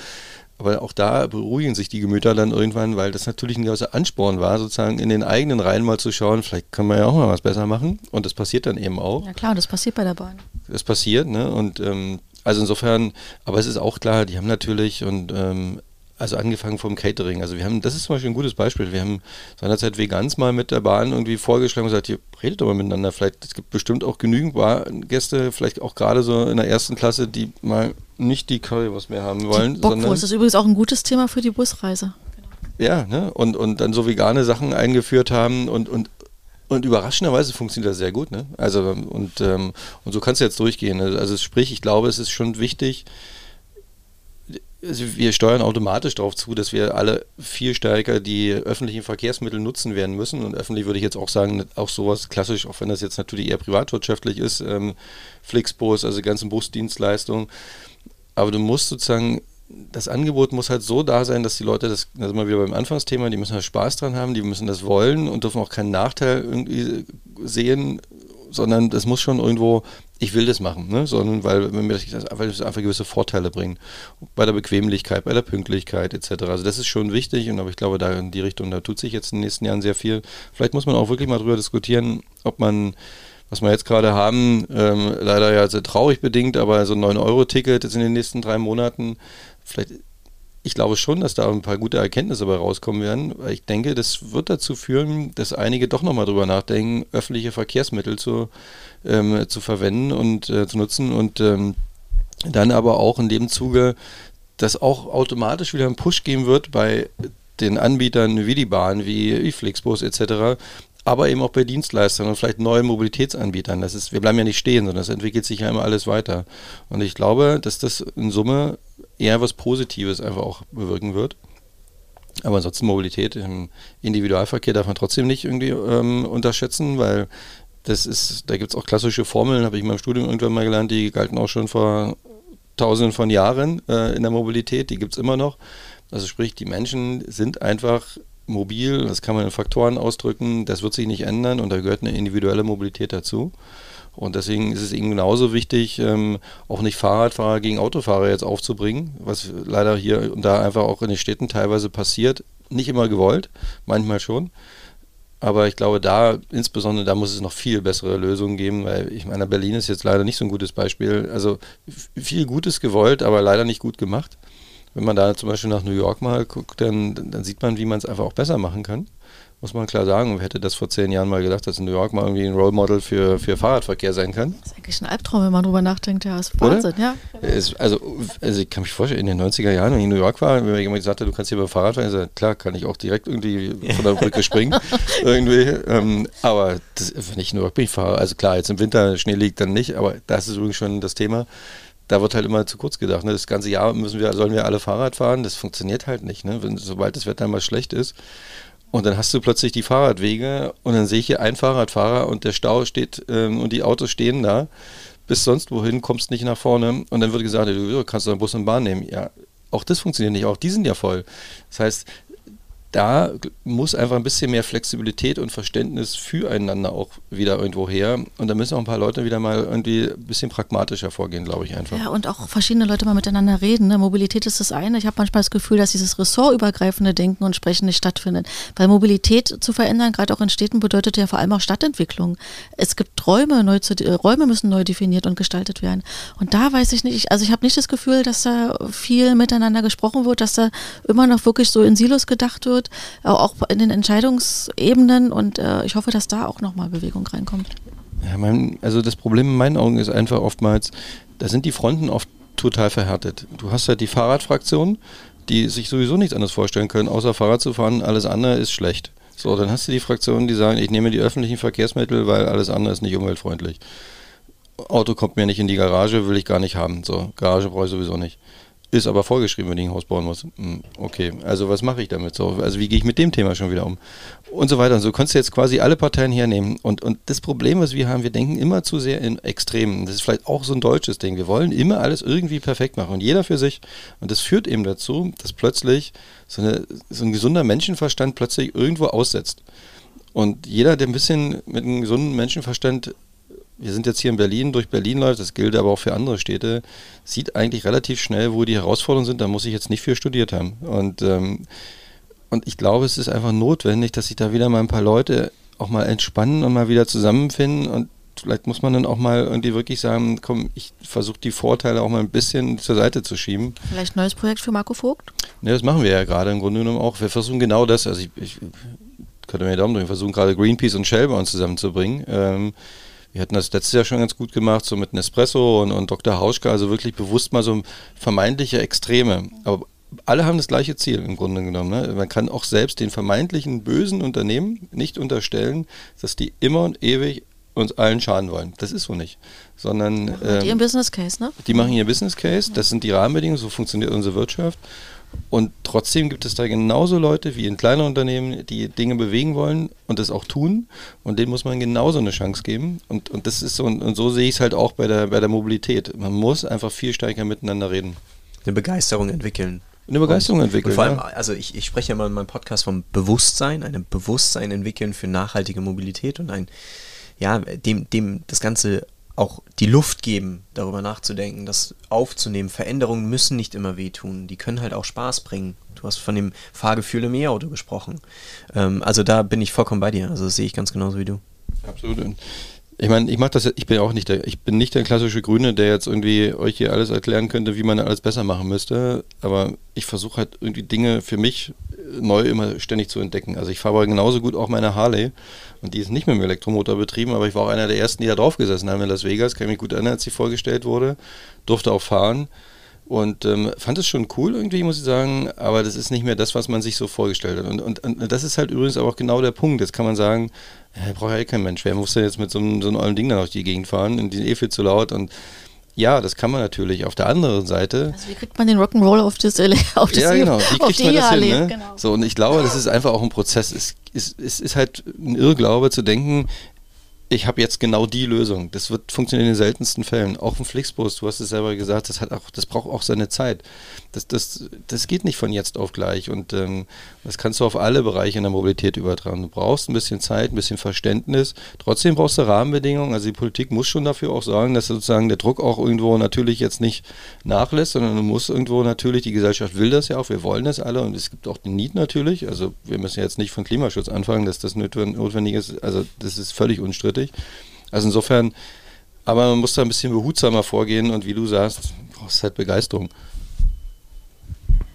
Aber auch da beruhigen sich die Gemüter dann irgendwann, weil das natürlich ein gewisser Ansporn war, sozusagen in den eigenen Reihen mal zu schauen, vielleicht kann man ja auch mal was besser machen. Und das passiert dann eben auch. Ja klar, das passiert bei der Bahn. Das passiert, ne? Und ähm, also insofern, aber es ist auch klar, die haben natürlich und ähm, also angefangen vom Catering. Also wir haben, das ist zum Beispiel ein gutes Beispiel. Wir haben seinerzeit Vegans mal mit der Bahn irgendwie vorgeschlagen und gesagt, hier redet doch mal miteinander. Vielleicht, es gibt bestimmt auch genügend Gäste, vielleicht auch gerade so in der ersten Klasse, die mal nicht die Currywurst mehr haben wollen. Die Bockwurst ist übrigens auch ein gutes Thema für die Busreise. Ja, ne? Und, und dann so vegane Sachen eingeführt haben und, und und überraschenderweise funktioniert das sehr gut, ne? Also und, ähm, und so kannst du jetzt durchgehen. Also sprich, ich glaube, es ist schon wichtig, also wir steuern automatisch darauf zu, dass wir alle viel stärker die öffentlichen Verkehrsmittel nutzen werden müssen. Und öffentlich würde ich jetzt auch sagen, auch sowas klassisch, auch wenn das jetzt natürlich eher privatwirtschaftlich ist, ähm, Flixbus, also ganzen Busdienstleistungen. Aber du musst sozusagen, das Angebot muss halt so da sein, dass die Leute, das, das sind wir wieder beim Anfangsthema, die müssen halt Spaß dran haben, die müssen das wollen und dürfen auch keinen Nachteil irgendwie sehen, sondern das muss schon irgendwo ich will das machen, ne? sondern weil, mir das einfach, das einfach gewisse Vorteile bringt. Bei der Bequemlichkeit, bei der Pünktlichkeit etc. Also das ist schon wichtig und aber ich glaube, da in die Richtung, da tut sich jetzt in den nächsten Jahren sehr viel. Vielleicht muss man auch wirklich mal drüber diskutieren, ob man was wir jetzt gerade haben, ähm, leider ja sehr traurig bedingt, aber so ein 9-Euro-Ticket jetzt in den nächsten drei Monaten, vielleicht ich glaube schon, dass da ein paar gute Erkenntnisse dabei rauskommen werden, ich denke, das wird dazu führen, dass einige doch nochmal drüber nachdenken, öffentliche Verkehrsmittel zu, ähm, zu verwenden und äh, zu nutzen und ähm, dann aber auch in dem Zuge, dass auch automatisch wieder einen Push geben wird bei den Anbietern wie die Bahn, wie, wie Flixbus etc., aber eben auch bei Dienstleistern und vielleicht neuen Mobilitätsanbietern. Das ist, wir bleiben ja nicht stehen, sondern es entwickelt sich ja immer alles weiter. Und ich glaube, dass das in Summe eher was Positives einfach auch bewirken wird. Aber ansonsten Mobilität im Individualverkehr darf man trotzdem nicht irgendwie ähm, unterschätzen, weil das ist, da gibt es auch klassische Formeln, habe ich in meinem Studium irgendwann mal gelernt, die galten auch schon vor tausenden von Jahren äh, in der Mobilität, die gibt es immer noch. Also sprich, die Menschen sind einfach mobil, das kann man in Faktoren ausdrücken, das wird sich nicht ändern und da gehört eine individuelle Mobilität dazu. Und deswegen ist es eben genauso wichtig, ähm, auch nicht Fahrradfahrer gegen Autofahrer jetzt aufzubringen, was leider hier und da einfach auch in den Städten teilweise passiert. Nicht immer gewollt, manchmal schon. Aber ich glaube, da, insbesondere da muss es noch viel bessere Lösungen geben, weil ich meine, Berlin ist jetzt leider nicht so ein gutes Beispiel. Also viel Gutes gewollt, aber leider nicht gut gemacht. Wenn man da zum Beispiel nach New York mal guckt, dann, dann sieht man, wie man es einfach auch besser machen kann muss man klar sagen. Wer hätte das vor zehn Jahren mal gedacht, dass New York mal irgendwie ein Role Model für, für Fahrradverkehr sein kann? Das ist eigentlich ein Albtraum, wenn man drüber nachdenkt. Ja, ist Wahnsinn, ja. Es, also, also, ich kann mich vorstellen, in den 90er Jahren, wenn ich in New York war, wenn mir jemand gesagt hat, du kannst hier beim Fahrrad fahren, ich sage, klar, kann ich auch direkt irgendwie von der Brücke springen. irgendwie. Ähm, aber das, wenn ich in New York bin, ich fahre, also klar, jetzt im Winter Schnee liegt dann nicht, aber das ist übrigens schon das Thema da wird halt immer zu kurz gedacht. Ne? Das ganze Jahr müssen wir, sollen wir alle Fahrrad fahren. Das funktioniert halt nicht. Ne? Wenn, sobald das Wetter mal schlecht ist, und dann hast du plötzlich die Fahrradwege und dann sehe ich hier einen Fahrradfahrer und der Stau steht ähm, und die Autos stehen da. Bis sonst wohin kommst nicht nach vorne. Und dann wird gesagt, du kannst einen Bus und Bahn nehmen. Ja, auch das funktioniert nicht. Auch die sind ja voll. Das heißt, da muss einfach ein bisschen mehr Flexibilität und Verständnis füreinander auch wieder irgendwo her. Und da müssen auch ein paar Leute wieder mal irgendwie ein bisschen pragmatischer vorgehen, glaube ich einfach. Ja, und auch verschiedene Leute mal miteinander reden. Ne? Mobilität ist das eine. Ich habe manchmal das Gefühl, dass dieses ressortübergreifende Denken und Sprechen nicht stattfindet. Weil Mobilität zu verändern, gerade auch in Städten, bedeutet ja vor allem auch Stadtentwicklung. Es gibt Räume, neu zu, Räume müssen neu definiert und gestaltet werden. Und da weiß ich nicht, also ich habe nicht das Gefühl, dass da viel miteinander gesprochen wird, dass da immer noch wirklich so in Silos gedacht wird wird, äh, auch in den Entscheidungsebenen und äh, ich hoffe, dass da auch nochmal Bewegung reinkommt. Ja, mein, also das Problem in meinen Augen ist einfach oftmals, da sind die Fronten oft total verhärtet. Du hast halt die Fahrradfraktion, die sich sowieso nichts anderes vorstellen können, außer Fahrrad zu fahren, alles andere ist schlecht. So, dann hast du die Fraktionen, die sagen, ich nehme die öffentlichen Verkehrsmittel, weil alles andere ist nicht umweltfreundlich. Auto kommt mir nicht in die Garage, will ich gar nicht haben. So, Garage brauche ich sowieso nicht. Ist aber vorgeschrieben, wenn ich ein Haus bauen muss. Hm, okay, also was mache ich damit so? Also wie gehe ich mit dem Thema schon wieder um? Und so weiter. Und so kannst du jetzt quasi alle Parteien hernehmen. Und, und das Problem, was wir haben, wir denken immer zu sehr in Extremen. Das ist vielleicht auch so ein deutsches Ding. Wir wollen immer alles irgendwie perfekt machen und jeder für sich. Und das führt eben dazu, dass plötzlich so, eine, so ein gesunder Menschenverstand plötzlich irgendwo aussetzt. Und jeder, der ein bisschen mit einem gesunden Menschenverstand wir sind jetzt hier in Berlin, durch Berlin läuft, das gilt aber auch für andere Städte, sieht eigentlich relativ schnell, wo die Herausforderungen sind, da muss ich jetzt nicht viel studiert haben. Und, ähm, und ich glaube, es ist einfach notwendig, dass sich da wieder mal ein paar Leute auch mal entspannen und mal wieder zusammenfinden und vielleicht muss man dann auch mal irgendwie wirklich sagen, komm, ich versuche die Vorteile auch mal ein bisschen zur Seite zu schieben. Vielleicht ein neues Projekt für Marco Vogt? Ja, das machen wir ja gerade im Grunde genommen auch. Wir versuchen genau das, also ich, ich könnte mir Daumen drücken, wir versuchen gerade Greenpeace und Shell bei uns zusammenzubringen. Ähm, wir hatten das letztes Jahr schon ganz gut gemacht, so mit Nespresso und, und Dr. Hauschka, also wirklich bewusst mal so vermeintliche Extreme. Aber alle haben das gleiche Ziel im Grunde genommen. Ne? Man kann auch selbst den vermeintlichen bösen Unternehmen nicht unterstellen, dass die immer und ewig uns allen schaden wollen. Das ist so nicht. Sondern, die ähm, ihren Business Case, ne? Die machen ihr Business Case, das sind die Rahmenbedingungen, so funktioniert unsere Wirtschaft. Und trotzdem gibt es da genauso Leute wie in kleinen Unternehmen, die Dinge bewegen wollen und das auch tun. Und denen muss man genauso eine Chance geben. Und, und das ist so, und, und so sehe ich es halt auch bei der, bei der Mobilität. Man muss einfach viel stärker miteinander reden. Eine Begeisterung entwickeln. Eine Begeisterung und, entwickeln. Und vor allem, ja. also ich, ich spreche ja mal in meinem Podcast vom Bewusstsein, einem Bewusstsein entwickeln für nachhaltige Mobilität und ein, ja, dem, dem das Ganze auch die Luft geben, darüber nachzudenken, das aufzunehmen. Veränderungen müssen nicht immer wehtun, die können halt auch Spaß bringen. Du hast von dem Fahrgefühl im E-Auto gesprochen. Ähm, also da bin ich vollkommen bei dir. Also das sehe ich ganz genauso wie du. Absolut. Ich meine, ich mache das, ich bin auch nicht der, ich bin nicht der klassische Grüne, der jetzt irgendwie euch hier alles erklären könnte, wie man alles besser machen müsste. Aber ich versuche halt irgendwie Dinge für mich neu immer ständig zu entdecken. Also ich fahre aber genauso gut auch meine Harley und die ist nicht mit dem Elektromotor betrieben, aber ich war auch einer der ersten, die da drauf gesessen haben in Las Vegas. Kann ich mich gut erinnern, als sie vorgestellt wurde. Durfte auch fahren und ähm, fand es schon cool irgendwie, muss ich sagen, aber das ist nicht mehr das, was man sich so vorgestellt hat. Und, und, und das ist halt übrigens aber auch genau der Punkt. Jetzt kann man sagen, ja, braucht ja eh kein Mensch. Wer muss denn jetzt mit so einem, so einem ollen Ding da durch die Gegend fahren? Und die sind eh viel zu laut und ja, das kann man natürlich. Auf der anderen Seite. Also wie kriegt man den Rock'n'Roll auf das, auf das Ja, genau. Wie kriegt man das hin? Ne? Genau. So, und ich glaube, das ist einfach auch ein Prozess. Es, es, es ist halt ein Irrglaube zu denken, ich habe jetzt genau die Lösung. Das wird funktionieren in den seltensten Fällen. Auch ein Flixbus, du hast es selber gesagt, das hat auch, das braucht auch seine Zeit. Das, das, das geht nicht von jetzt auf gleich. Und ähm, das kannst du auf alle Bereiche in der Mobilität übertragen. Du brauchst ein bisschen Zeit, ein bisschen Verständnis. Trotzdem brauchst du Rahmenbedingungen. Also die Politik muss schon dafür auch sorgen, dass sozusagen der Druck auch irgendwo natürlich jetzt nicht nachlässt, sondern du musst irgendwo natürlich, die Gesellschaft will das ja auch, wir wollen das alle und es gibt auch den Need natürlich. Also wir müssen jetzt nicht von Klimaschutz anfangen, dass das notwendig ist. Also das ist völlig unstrittig fertig. Also insofern, aber man muss da ein bisschen behutsamer vorgehen und wie du sagst, brauchst halt Begeisterung.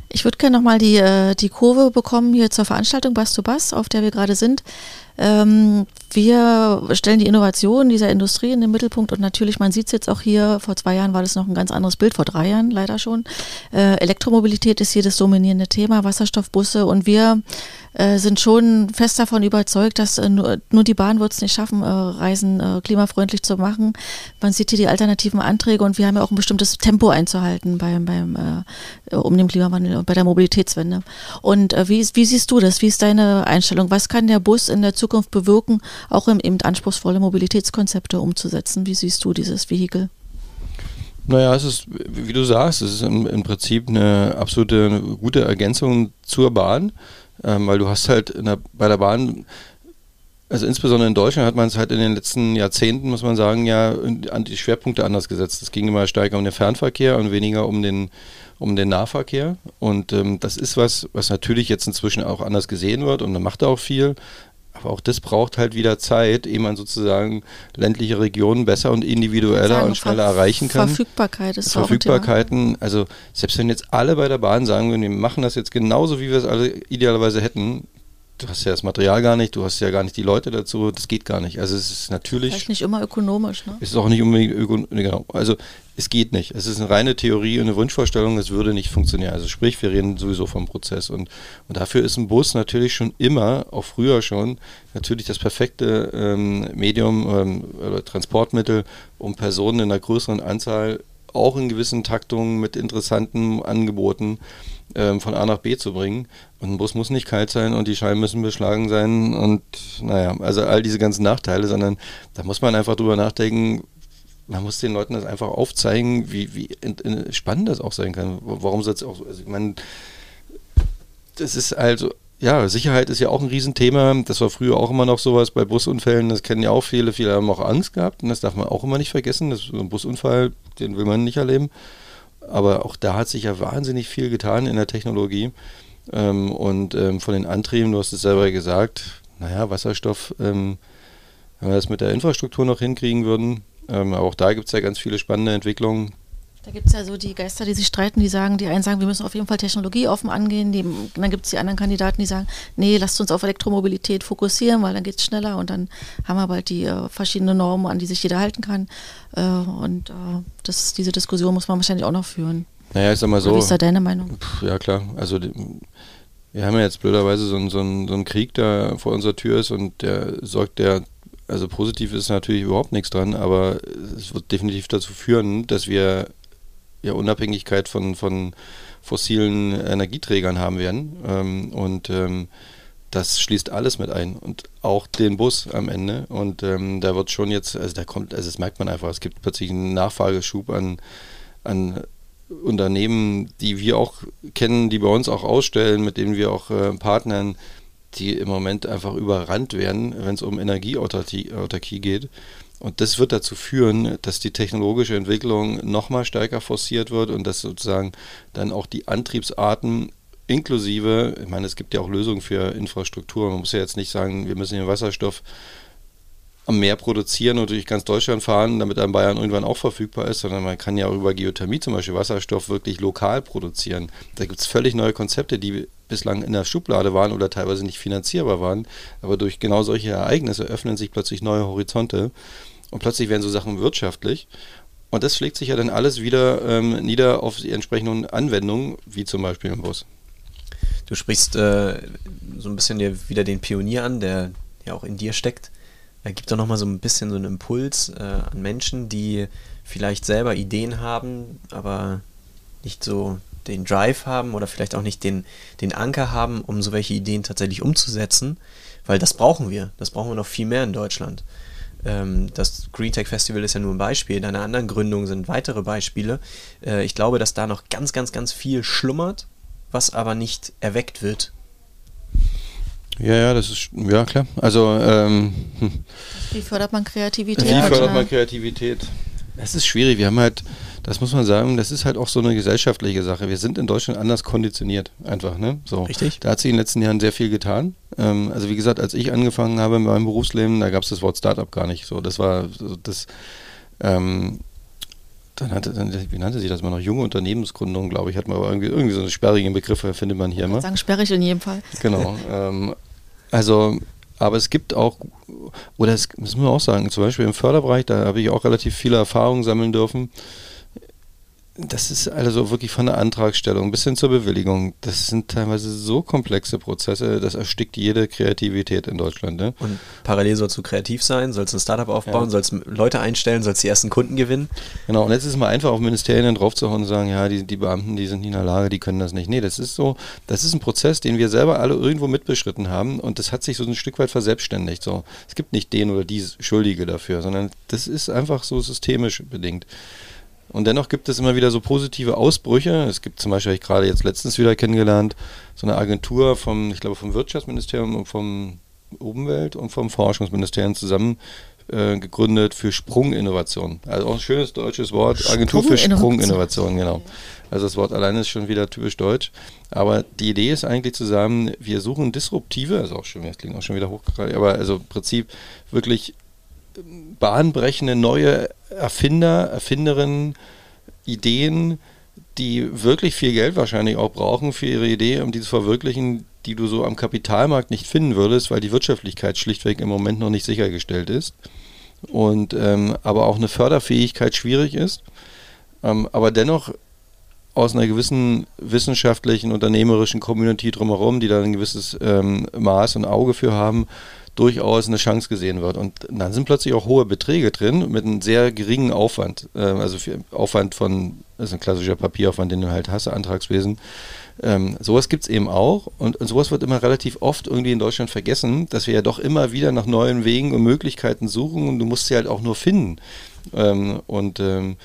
Ich würde gerne nochmal die, äh, die Kurve bekommen hier zur Veranstaltung Bass to Bass, auf der wir gerade sind. Ähm, wir stellen die Innovation dieser Industrie in den Mittelpunkt und natürlich, man sieht es jetzt auch hier, vor zwei Jahren war das noch ein ganz anderes Bild, vor drei Jahren leider schon. Äh, Elektromobilität ist hier das dominierende Thema, Wasserstoffbusse und wir äh, sind schon fest davon überzeugt, dass äh, nur, die Bahn wird es nicht schaffen, Reisen klimafreundlich zu machen. Man sieht hier die alternativen Anträge und wir haben ja auch ein bestimmtes Tempo einzuhalten beim, beim um den Klimawandel und bei der Mobilitätswende. Und wie, wie siehst du das? Wie ist deine Einstellung? Was kann der Bus in der Zukunft bewirken, auch im, eben anspruchsvolle Mobilitätskonzepte umzusetzen? Wie siehst du dieses Vehikel? Naja, es ist, wie du sagst, es ist im, im Prinzip eine absolute gute Ergänzung zur Bahn ähm, weil du hast halt der, bei der Bahn, also insbesondere in Deutschland hat man es halt in den letzten Jahrzehnten, muss man sagen, ja, an die Schwerpunkte anders gesetzt. Es ging immer stärker um den Fernverkehr und weniger um den um den Nahverkehr. Und ähm, das ist was, was natürlich jetzt inzwischen auch anders gesehen wird und man macht auch viel. Aber auch das braucht halt wieder Zeit, ehe man sozusagen ländliche Regionen besser und individueller sagen, und schneller erreichen kann. Verfügbarkeit ist Verfügbarkeiten, also selbst wenn jetzt alle bei der Bahn sagen würden, wir machen das jetzt genauso, wie wir es alle idealerweise hätten, du hast ja das Material gar nicht, du hast ja gar nicht die Leute dazu, das geht gar nicht. Also es ist natürlich. Vielleicht nicht immer ökonomisch, ne? Ist auch nicht unbedingt ökonomisch, genau. Also es geht nicht. Es ist eine reine Theorie und eine Wunschvorstellung, es würde nicht funktionieren. Also sprich, wir reden sowieso vom Prozess. Und, und dafür ist ein Bus natürlich schon immer, auch früher schon, natürlich das perfekte ähm, Medium ähm, oder Transportmittel, um Personen in einer größeren Anzahl auch in gewissen Taktungen mit interessanten Angeboten ähm, von A nach B zu bringen. Und ein Bus muss nicht kalt sein und die Scheiben müssen beschlagen sein und naja, also all diese ganzen Nachteile, sondern da muss man einfach drüber nachdenken, man muss den Leuten das einfach aufzeigen, wie, wie spannend das auch sein kann. Warum soll es auch, also ich meine, das ist also, ja, Sicherheit ist ja auch ein Riesenthema. Das war früher auch immer noch sowas bei Busunfällen. Das kennen ja auch viele. Viele haben auch Angst gehabt und das darf man auch immer nicht vergessen. Das ist ein Busunfall, den will man nicht erleben. Aber auch da hat sich ja wahnsinnig viel getan in der Technologie. Ähm, und ähm, von den Antrieben, du hast es selber gesagt, naja, Wasserstoff, ähm, wenn wir das mit der Infrastruktur noch hinkriegen würden, ähm, aber auch da gibt es ja ganz viele spannende Entwicklungen. Da gibt es ja so die Geister, die sich streiten, die sagen, die einen sagen, wir müssen auf jeden Fall Technologie offen angehen, die, dann gibt es die anderen Kandidaten, die sagen, nee, lasst uns auf Elektromobilität fokussieren, weil dann geht es schneller und dann haben wir bald die äh, verschiedenen Normen, an die sich jeder halten kann. Äh, und äh, das, diese Diskussion muss man wahrscheinlich auch noch führen. Naja, ich sag mal so. Wie ist da deine Meinung? Pff, ja, klar. Also die, wir haben ja jetzt blöderweise so, so, so einen Krieg, der vor unserer Tür ist und der sorgt der also positiv ist natürlich überhaupt nichts dran, aber es wird definitiv dazu führen, dass wir ja Unabhängigkeit von, von fossilen Energieträgern haben werden. Ähm, und ähm, das schließt alles mit ein und auch den Bus am Ende. Und ähm, da wird schon jetzt, also da kommt, also das merkt man einfach, es gibt plötzlich einen Nachfrageschub an, an Unternehmen, die wir auch kennen, die bei uns auch ausstellen, mit denen wir auch äh, partnern, die im Moment einfach überrannt werden, wenn es um Energieautarkie geht. Und das wird dazu führen, dass die technologische Entwicklung nochmal stärker forciert wird und dass sozusagen dann auch die Antriebsarten inklusive, ich meine, es gibt ja auch Lösungen für Infrastruktur. Man muss ja jetzt nicht sagen, wir müssen den Wasserstoff am Meer produzieren und durch ganz Deutschland fahren, damit er in Bayern irgendwann auch verfügbar ist, sondern man kann ja auch über Geothermie zum Beispiel Wasserstoff wirklich lokal produzieren. Da gibt es völlig neue Konzepte, die bislang in der Schublade waren oder teilweise nicht finanzierbar waren. Aber durch genau solche Ereignisse öffnen sich plötzlich neue Horizonte und plötzlich werden so Sachen wirtschaftlich. Und das schlägt sich ja dann alles wieder ähm, nieder auf die entsprechenden Anwendungen, wie zum Beispiel im Bus. Du sprichst äh, so ein bisschen dir wieder den Pionier an, der ja auch in dir steckt. Er gibt doch nochmal so ein bisschen so einen Impuls äh, an Menschen, die vielleicht selber Ideen haben, aber nicht so den Drive haben oder vielleicht auch nicht den, den Anker haben, um so welche Ideen tatsächlich umzusetzen, weil das brauchen wir. Das brauchen wir noch viel mehr in Deutschland. Ähm, das Green Tech Festival ist ja nur ein Beispiel. Deine anderen Gründungen sind weitere Beispiele. Äh, ich glaube, dass da noch ganz, ganz, ganz viel schlummert, was aber nicht erweckt wird. Ja, ja, das ist, ja klar. Also, ähm, hm. wie fördert man Kreativität? Wie fördert man Kreativität? Es ist schwierig. Wir haben halt, das muss man sagen, das ist halt auch so eine gesellschaftliche Sache. Wir sind in Deutschland anders konditioniert, einfach, ne? So. Richtig. Da hat sich in den letzten Jahren sehr viel getan. Ähm, also wie gesagt, als ich angefangen habe in meinem Berufsleben, da gab es das Wort Startup gar nicht. So, das war so das. Ähm, dann hatte, dann, wie nannte sich das mal noch? Junge Unternehmensgründung, glaube ich, hat man aber irgendwie, irgendwie so eine sperrige Begriffe, findet man hier immer. Sagen sperrig in jedem Fall. Genau. ähm, also aber es gibt auch, oder das müssen wir auch sagen, zum Beispiel im Förderbereich, da habe ich auch relativ viele Erfahrungen sammeln dürfen das ist also wirklich von der Antragstellung bis hin zur Bewilligung. Das sind teilweise so komplexe Prozesse, das erstickt jede Kreativität in Deutschland. Ne? Und parallel sollst du kreativ sein, sollst ein Startup aufbauen, ja. sollst Leute einstellen, sollst die ersten Kunden gewinnen. Genau, und jetzt ist es mal einfach auf Ministerien draufzuhauen und sagen, ja, die, die Beamten, die sind nicht in der Lage, die können das nicht. Nee, das ist so, das ist ein Prozess, den wir selber alle irgendwo mitbeschritten haben und das hat sich so ein Stück weit verselbstständigt. So. Es gibt nicht den oder die Schuldige dafür, sondern das ist einfach so systemisch bedingt. Und dennoch gibt es immer wieder so positive Ausbrüche. Es gibt zum Beispiel, ich gerade jetzt letztens wieder kennengelernt, so eine Agentur vom, ich glaube, vom Wirtschaftsministerium und vom Umwelt- und vom Forschungsministerium zusammen äh, gegründet für Sprunginnovation. Also auch ein schönes deutsches Wort, Agentur für Sprunginnovation, genau. Also das Wort alleine ist schon wieder typisch deutsch. Aber die Idee ist eigentlich zusammen, wir suchen disruptive, also auch schon, das klingt auch schon wieder hochgereicht, aber also im Prinzip wirklich bahnbrechende neue Erfinder, Erfinderinnen, Ideen, die wirklich viel Geld wahrscheinlich auch brauchen für ihre Idee, um die zu verwirklichen, die du so am Kapitalmarkt nicht finden würdest, weil die Wirtschaftlichkeit schlichtweg im Moment noch nicht sichergestellt ist. Und ähm, aber auch eine Förderfähigkeit schwierig ist. Ähm, aber dennoch aus einer gewissen wissenschaftlichen, unternehmerischen Community drumherum, die da ein gewisses ähm, Maß und Auge für haben, durchaus eine Chance gesehen wird. Und dann sind plötzlich auch hohe Beträge drin mit einem sehr geringen Aufwand. Äh, also Aufwand von, das ist ein klassischer Papieraufwand, den du halt hast, Antragswesen. Ähm, sowas gibt es eben auch und, und, sowas wird immer relativ oft irgendwie in Deutschland vergessen, dass wir ja doch immer wieder nach neuen Wegen und Möglichkeiten suchen und du musst sie halt auch nur finden. Ähm, und ähm,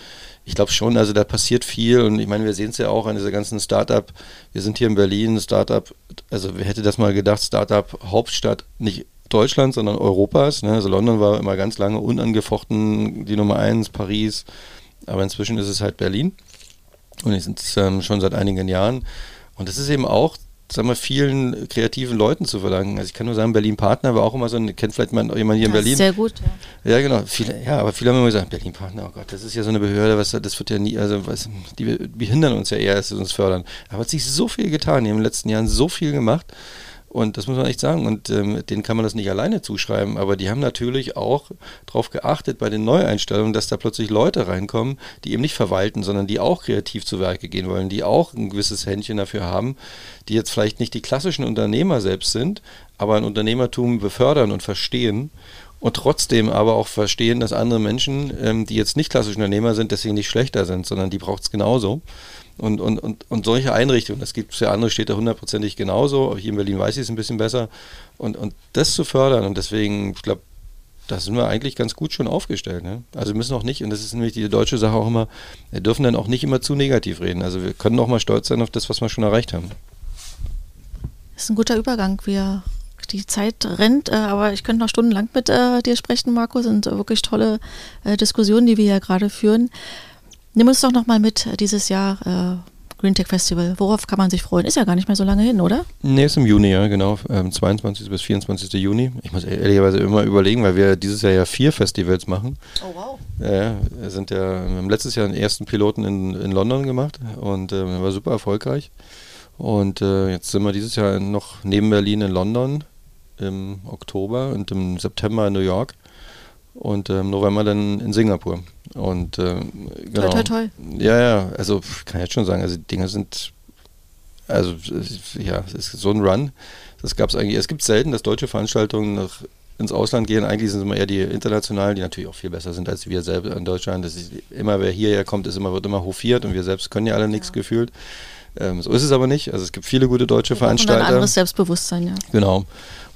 ich glaube schon, also da passiert viel und ich meine, wir sehen es ja auch an dieser ganzen Startup. Wir sind hier in Berlin, Startup, also wer hätte das mal gedacht, Startup Hauptstadt nicht Deutschlands, sondern Europas. Ne? Also London war immer ganz lange unangefochten die Nummer eins, Paris, aber inzwischen ist es halt Berlin und die sind ähm, schon seit einigen Jahren. Und das ist eben auch sagen wir, vielen kreativen Leuten zu verdanken. Also ich kann nur sagen, Berlin Partner war auch immer so ein, kennt vielleicht mal jemand hier in Berlin. Sehr gut, ja. Ja, genau. Viele, ja, aber viele haben immer gesagt, Berlin Partner, oh Gott, das ist ja so eine Behörde, was, das wird ja nie, also was, die behindern uns ja eher, als sie uns fördern. Aber hat sich so viel getan, die haben in den letzten Jahren so viel gemacht. Und das muss man echt sagen. Und ähm, denen kann man das nicht alleine zuschreiben. Aber die haben natürlich auch darauf geachtet bei den Neueinstellungen, dass da plötzlich Leute reinkommen, die eben nicht verwalten, sondern die auch kreativ zu Werke gehen wollen, die auch ein gewisses Händchen dafür haben, die jetzt vielleicht nicht die klassischen Unternehmer selbst sind, aber ein Unternehmertum befördern und verstehen und trotzdem aber auch verstehen, dass andere Menschen, ähm, die jetzt nicht klassische Unternehmer sind, deswegen nicht schlechter sind, sondern die braucht es genauso. Und, und, und, und solche Einrichtungen, das gibt es für andere Städte hundertprozentig genauso, hier in Berlin weiß ich es ein bisschen besser. Und, und das zu fördern und deswegen, ich glaube, da sind wir eigentlich ganz gut schon aufgestellt. Ne? Also wir müssen auch nicht, und das ist nämlich die deutsche Sache auch immer, wir dürfen dann auch nicht immer zu negativ reden. Also wir können auch mal stolz sein auf das, was wir schon erreicht haben. Das ist ein guter Übergang. Wir die Zeit rennt, äh, aber ich könnte noch stundenlang mit äh, dir sprechen, Marco. Sind wirklich tolle äh, Diskussionen, die wir hier gerade führen. Nimm uns doch nochmal mit äh, dieses Jahr äh, Green Tech Festival. Worauf kann man sich freuen? Ist ja gar nicht mehr so lange hin, oder? Nee, ist im Juni, ja, genau. Ähm, 22. bis 24. Juni. Ich muss ehrlicherweise immer überlegen, weil wir dieses Jahr ja vier Festivals machen. Oh, wow. Ja, wir sind ja, wir haben letztes Jahr den ersten Piloten in, in London gemacht und äh, war super erfolgreich. Und äh, jetzt sind wir dieses Jahr noch neben Berlin in London im Oktober und im September in New York und äh, im November dann in Singapur. Und äh, genau. Toi, toi, toi. Ja, ja, also kann ich jetzt schon sagen, also die Dinge sind, also ja, es ist so ein Run. Das gab es eigentlich, es gibt selten, dass deutsche Veranstaltungen nach, ins Ausland gehen. Eigentlich sind es immer eher die internationalen, die natürlich auch viel besser sind als wir selber in Deutschland. Das ist, immer wer hierher kommt, ist immer, wird immer hofiert und wir selbst können ja alle nichts ja. gefühlt. Ähm, so ist es aber nicht. Also es gibt viele gute deutsche wir Veranstalter. Ein anderes Selbstbewusstsein, ja. Genau.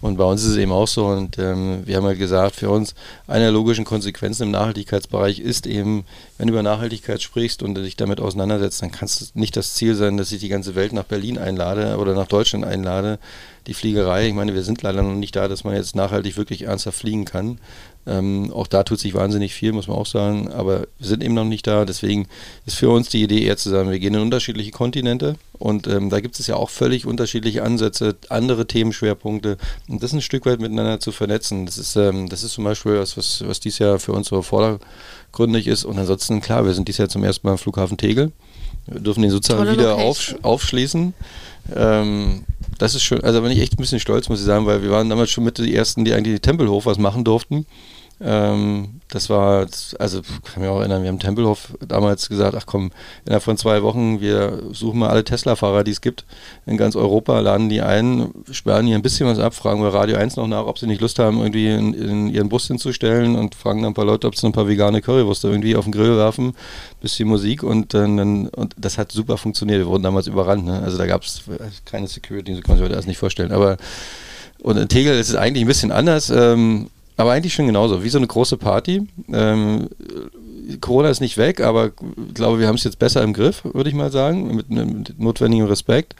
Und bei uns ist es eben auch so. Und ähm, wir haben ja gesagt, für uns eine der logischen Konsequenzen im Nachhaltigkeitsbereich ist eben, wenn du über Nachhaltigkeit sprichst und dich damit auseinandersetzt, dann kann es nicht das Ziel sein, dass ich die ganze Welt nach Berlin einlade oder nach Deutschland einlade. Die Fliegerei, ich meine, wir sind leider noch nicht da, dass man jetzt nachhaltig wirklich ernsthaft fliegen kann. Ähm, auch da tut sich wahnsinnig viel, muss man auch sagen, aber wir sind eben noch nicht da. Deswegen ist für uns die Idee eher zu sagen, wir gehen in unterschiedliche Kontinente und ähm, da gibt es ja auch völlig unterschiedliche Ansätze, andere Themenschwerpunkte und das ein Stück weit miteinander zu vernetzen. Das ist, ähm, das ist zum Beispiel was, was, was dieses Jahr für uns so vordergründig ist. Und ansonsten, klar, wir sind dieses Jahr zum ersten Mal am Flughafen Tegel. Wir dürfen den sozusagen Tolle wieder auf, aufschließen. Ähm, das ist schon, also bin ich echt ein bisschen stolz, muss ich sagen, weil wir waren damals schon mit die ersten, die eigentlich Tempelhof was machen durften. Ähm, das war, also kann mich auch erinnern, wir haben Tempelhof damals gesagt, ach komm, innerhalb von zwei Wochen, wir suchen mal alle Tesla-Fahrer, die es gibt, in ganz Europa, laden die ein, sperren hier ein bisschen was ab, fragen wir Radio 1 noch nach, ob sie nicht Lust haben, irgendwie in, in ihren Bus hinzustellen und fragen dann ein paar Leute, ob sie ein paar vegane Currywürste irgendwie auf den Grill werfen, bisschen Musik und dann, und das hat super funktioniert, wir wurden damals überrannt, ne? also da gab es keine Security, so kann man sich heute das nicht vorstellen, aber und in Tegel ist es eigentlich ein bisschen anders. Ähm, aber eigentlich schon genauso, wie so eine große Party. Ähm, Corona ist nicht weg, aber ich glaube, wir haben es jetzt besser im Griff, würde ich mal sagen, mit, mit notwendigem Respekt.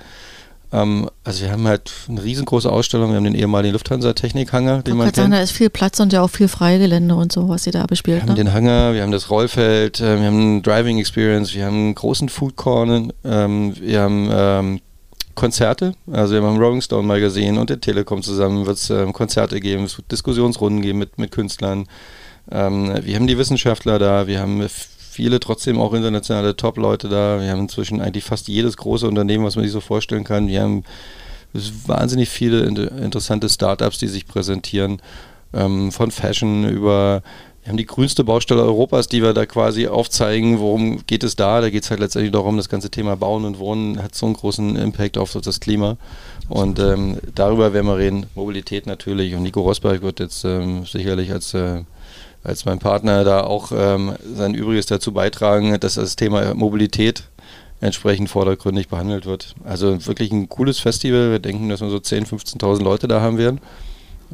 Ähm, also wir haben halt eine riesengroße Ausstellung, wir haben den ehemaligen Lufthansa-Technik-Hangar, den man kennt. Sagen, da ist viel Platz und ja auch viel Freigelände und so, was sie da bespielt. Wir haben ne? den Hangar, wir haben das Rollfeld, äh, wir haben Driving Experience, wir haben einen großen Food Corner, ähm, wir haben ähm, Konzerte. Also wir haben Rolling Stone mal gesehen und der Telekom zusammen wird es ähm, Konzerte geben, es wird Diskussionsrunden geben mit, mit Künstlern. Ähm, wir haben die Wissenschaftler da, wir haben viele trotzdem auch internationale Top-Leute da. Wir haben inzwischen eigentlich fast jedes große Unternehmen, was man sich so vorstellen kann. Wir haben wahnsinnig viele interessante Startups, die sich präsentieren. Ähm, von Fashion über wir haben die grünste Baustelle Europas, die wir da quasi aufzeigen. Worum geht es da? Da geht es halt letztendlich darum, das ganze Thema Bauen und Wohnen hat so einen großen Impact auf das Klima. Und ähm, darüber werden wir reden. Mobilität natürlich. Und Nico Rosberg wird jetzt ähm, sicherlich als, äh, als mein Partner da auch ähm, sein Übriges dazu beitragen, dass das Thema Mobilität entsprechend vordergründig behandelt wird. Also wirklich ein cooles Festival. Wir denken, dass wir so 10.000, 15.000 Leute da haben werden.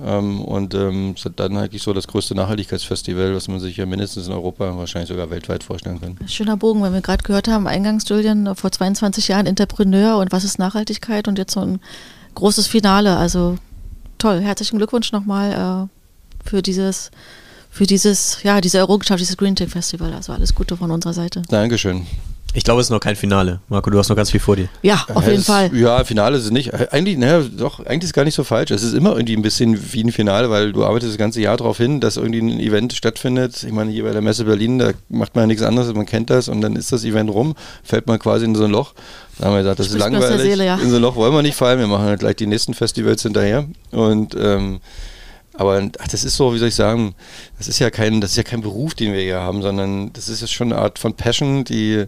Ähm, und ähm, dann eigentlich so das größte Nachhaltigkeitsfestival, was man sich ja mindestens in Europa, wahrscheinlich sogar weltweit vorstellen kann. Schöner Bogen, wenn wir gerade gehört haben, eingangs Julian, vor 22 Jahren Entrepreneur und was ist Nachhaltigkeit und jetzt so ein großes Finale. Also toll, herzlichen Glückwunsch nochmal äh, für dieses für dieses, ja, diese Errungenschaft, dieses Green Tech Festival. Also alles Gute von unserer Seite. Dankeschön. Ich glaube, es ist noch kein Finale. Marco, du hast noch ganz viel vor dir. Ja, auf jeden es, Fall. Ja, Finale ist es nicht. Eigentlich, naja, doch, eigentlich ist es gar nicht so falsch. Es ist immer irgendwie ein bisschen wie ein Finale, weil du arbeitest das ganze Jahr darauf hin, dass irgendwie ein Event stattfindet. Ich meine, hier bei der Messe Berlin, da macht man ja nichts anderes, man kennt das und dann ist das Event rum, fällt man quasi in so ein Loch. Da haben wir gesagt, das ist langweilig. Seele, ja. In so ein Loch wollen wir nicht fallen, wir machen halt gleich die nächsten Festivals hinterher. Und ähm, aber ach, das ist so, wie soll ich sagen, das ist ja kein, das ist ja kein Beruf, den wir hier haben, sondern das ist ja schon eine Art von Passion, die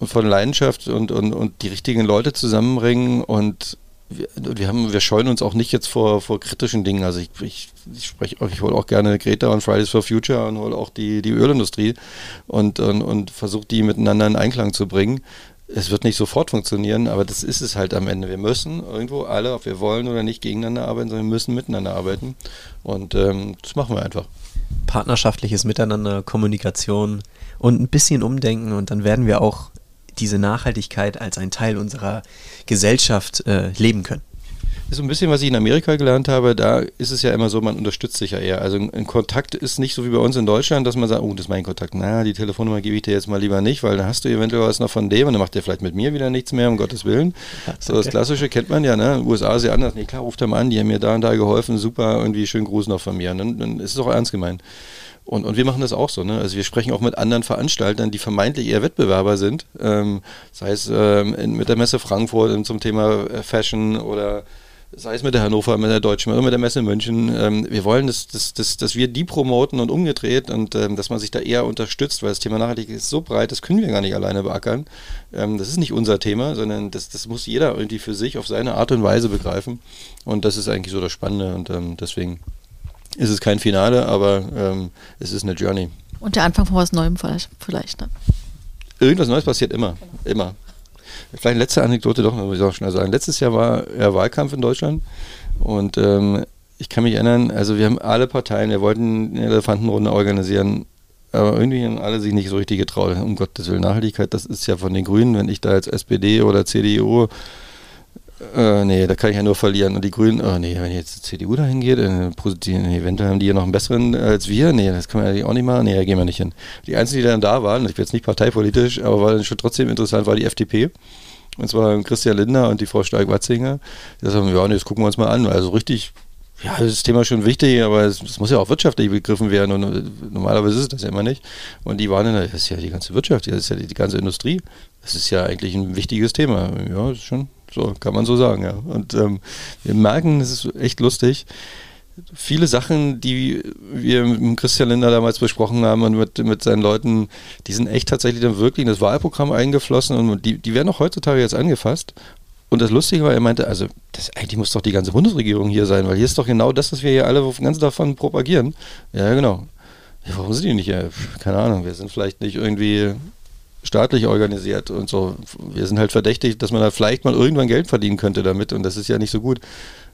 von Leidenschaft und, und, und die richtigen Leute zusammenbringen und wir, wir, haben, wir scheuen uns auch nicht jetzt vor, vor kritischen Dingen. Also ich, ich, ich spreche, ich hole auch gerne Greta und Fridays for Future und hole auch die, die Ölindustrie und, und, und versuche die miteinander in Einklang zu bringen. Es wird nicht sofort funktionieren, aber das ist es halt am Ende. Wir müssen irgendwo alle, ob wir wollen oder nicht, gegeneinander arbeiten, sondern wir müssen miteinander arbeiten. Und ähm, das machen wir einfach. Partnerschaftliches Miteinander, Kommunikation und ein bisschen Umdenken und dann werden wir auch diese Nachhaltigkeit als ein Teil unserer Gesellschaft äh, leben können. Ist so ein bisschen, was ich in Amerika gelernt habe. Da ist es ja immer so, man unterstützt sich ja eher. Also ein Kontakt ist nicht so wie bei uns in Deutschland, dass man sagt, oh, das ist mein Kontakt. Na, die Telefonnummer gebe ich dir jetzt mal lieber nicht, weil dann hast du eventuell was noch von dem und dann macht der vielleicht mit mir wieder nichts mehr, um Gottes Willen. So das Klassische kennt man ja, ne? USA ist ja anders. Nee, klar, ruft er mal an, die haben mir da und da geholfen, super, irgendwie schönen Gruß noch von mir. Und dann, dann ist es auch ernst gemeint. Und, und wir machen das auch so. Ne? Also wir sprechen auch mit anderen Veranstaltern, die vermeintlich eher Wettbewerber sind. Ähm, sei es ähm, in, mit der Messe Frankfurt zum Thema äh, Fashion oder sei es mit der Hannover, mit der Deutschen mit der Messe München. Ähm, wir wollen, dass, dass, dass, dass wir die promoten und umgedreht und ähm, dass man sich da eher unterstützt, weil das Thema Nachhaltigkeit ist so breit, das können wir gar nicht alleine beackern. Ähm, das ist nicht unser Thema, sondern das, das muss jeder irgendwie für sich auf seine Art und Weise begreifen. Und das ist eigentlich so das Spannende und ähm, deswegen ist es kein Finale, aber ähm, es ist eine Journey. Und der Anfang von was Neuem vielleicht, ne? Irgendwas Neues passiert immer, genau. immer. Vielleicht eine letzte Anekdote doch, muss ich auch schnell sagen. Letztes Jahr war ja Wahlkampf in Deutschland und ähm, ich kann mich erinnern, also wir haben alle Parteien, wir wollten eine Elefantenrunde organisieren, aber irgendwie haben alle sich nicht so richtig getraut. Um Gottes Willen, Nachhaltigkeit, das ist ja von den Grünen, wenn ich da als SPD oder CDU äh, nee, da kann ich ja nur verlieren. Und die Grünen, oh nee, wenn jetzt die CDU da hingeht, äh, eventuell haben die ja noch einen besseren äh, als wir. Nee, das kann man ja auch nicht machen. Nee, da gehen wir nicht hin. Die einzigen, die dann da waren, ich bin jetzt nicht parteipolitisch, aber war dann schon trotzdem interessant, war die FDP. Und zwar Christian Lindner und die Frau Steig-Watzinger. Die sagen, ja, nee, das gucken wir uns mal an. Also richtig ja, das Thema ist schon wichtig, aber es, es, muss ja auch wirtschaftlich begriffen werden und äh, normalerweise ist es das ja immer nicht. Und die waren der, das ist ja die ganze Wirtschaft, das ist ja die, die ganze Industrie. Das ist ja eigentlich ein wichtiges Thema. Ja, ist schon so, kann man so sagen, ja. Und ähm, wir merken, es ist echt lustig. Viele Sachen, die wir mit Christian Linder damals besprochen haben und mit, mit seinen Leuten, die sind echt tatsächlich dann wirklich in das Wahlprogramm eingeflossen und die, die werden auch heutzutage jetzt angefasst. Und das Lustige war, er meinte, also das, eigentlich muss doch die ganze Bundesregierung hier sein, weil hier ist doch genau das, was wir hier alle ganzen davon propagieren. Ja, genau. Warum sind die nicht hier? Keine Ahnung, wir sind vielleicht nicht irgendwie staatlich organisiert und so. Wir sind halt verdächtig, dass man da vielleicht mal irgendwann Geld verdienen könnte damit und das ist ja nicht so gut.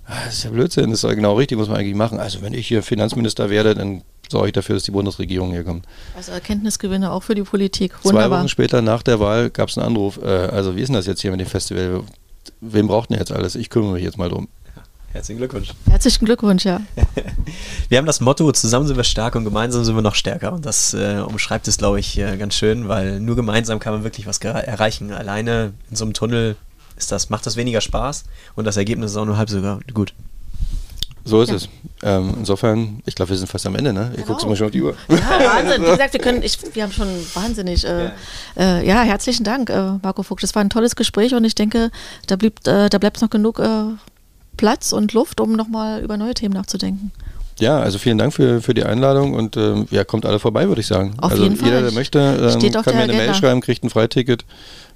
Ah, das ist ja Blödsinn, das ist ja genau richtig, muss man eigentlich machen. Also wenn ich hier Finanzminister werde, dann sorge ich dafür, dass die Bundesregierung hier kommt. Also Erkenntnisgewinne auch für die Politik. Wunderbar. Zwei Wochen später nach der Wahl gab es einen Anruf. Äh, also wie ist denn das jetzt hier mit dem Festival? Wem braucht denn jetzt alles? Ich kümmere mich jetzt mal drum. Herzlichen Glückwunsch. Herzlichen Glückwunsch, ja. wir haben das Motto, zusammen sind wir stark und gemeinsam sind wir noch stärker. Und das äh, umschreibt es, glaube ich, äh, ganz schön, weil nur gemeinsam kann man wirklich was erreichen. Alleine in so einem Tunnel ist das, macht das weniger Spaß und das Ergebnis ist auch nur halb so gut. So ist ja. es. Ähm, insofern, ich glaube, wir sind fast am Ende, ne? Ich genau. gucke mal schon auf die Uhr. Ja, Wahnsinn. Wie gesagt, wir können, ich, wir haben schon wahnsinnig. Äh, ja. Äh, ja. herzlichen Dank, äh, Marco Vogt. Das war ein tolles Gespräch und ich denke, da, blieb, äh, da bleibt noch genug äh, Platz und Luft, um nochmal über neue Themen nachzudenken. Ja, also vielen Dank für, für die Einladung und ähm, ja, kommt alle vorbei, würde ich sagen. Auf also jeden Fall. jeder, der möchte, ähm, kann mir eine Mail Agenda. schreiben, kriegt ein Freiticket.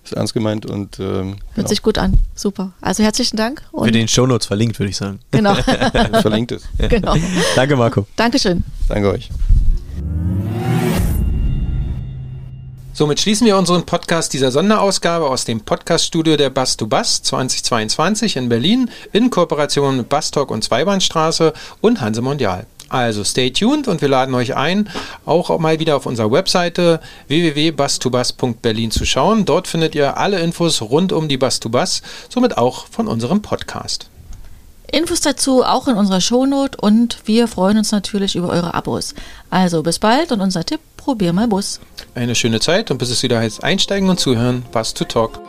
Ist ernst gemeint und ähm, Hört genau. sich gut an. Super. Also herzlichen Dank. Für Und den Shownotes verlinkt, würde ich sagen. genau. verlinkt es. genau. Danke, Marco. Dankeschön. Danke euch. Somit schließen wir unseren Podcast dieser Sonderausgabe aus dem Podcaststudio der Bass to Bass 2022 in Berlin in Kooperation mit Basstalk und Zweibahnstraße und Hanse Mondial. Also stay tuned und wir laden euch ein, auch mal wieder auf unserer Webseite www.bass2bass.berlin zu schauen. Dort findet ihr alle Infos rund um die Bass to Bass, somit auch von unserem Podcast. Infos dazu auch in unserer Shownote und wir freuen uns natürlich über eure Abos. Also bis bald und unser Tipp, probier mal Bus. Eine schöne Zeit und bis es wieder heißt einsteigen und zuhören, Bass to Talk.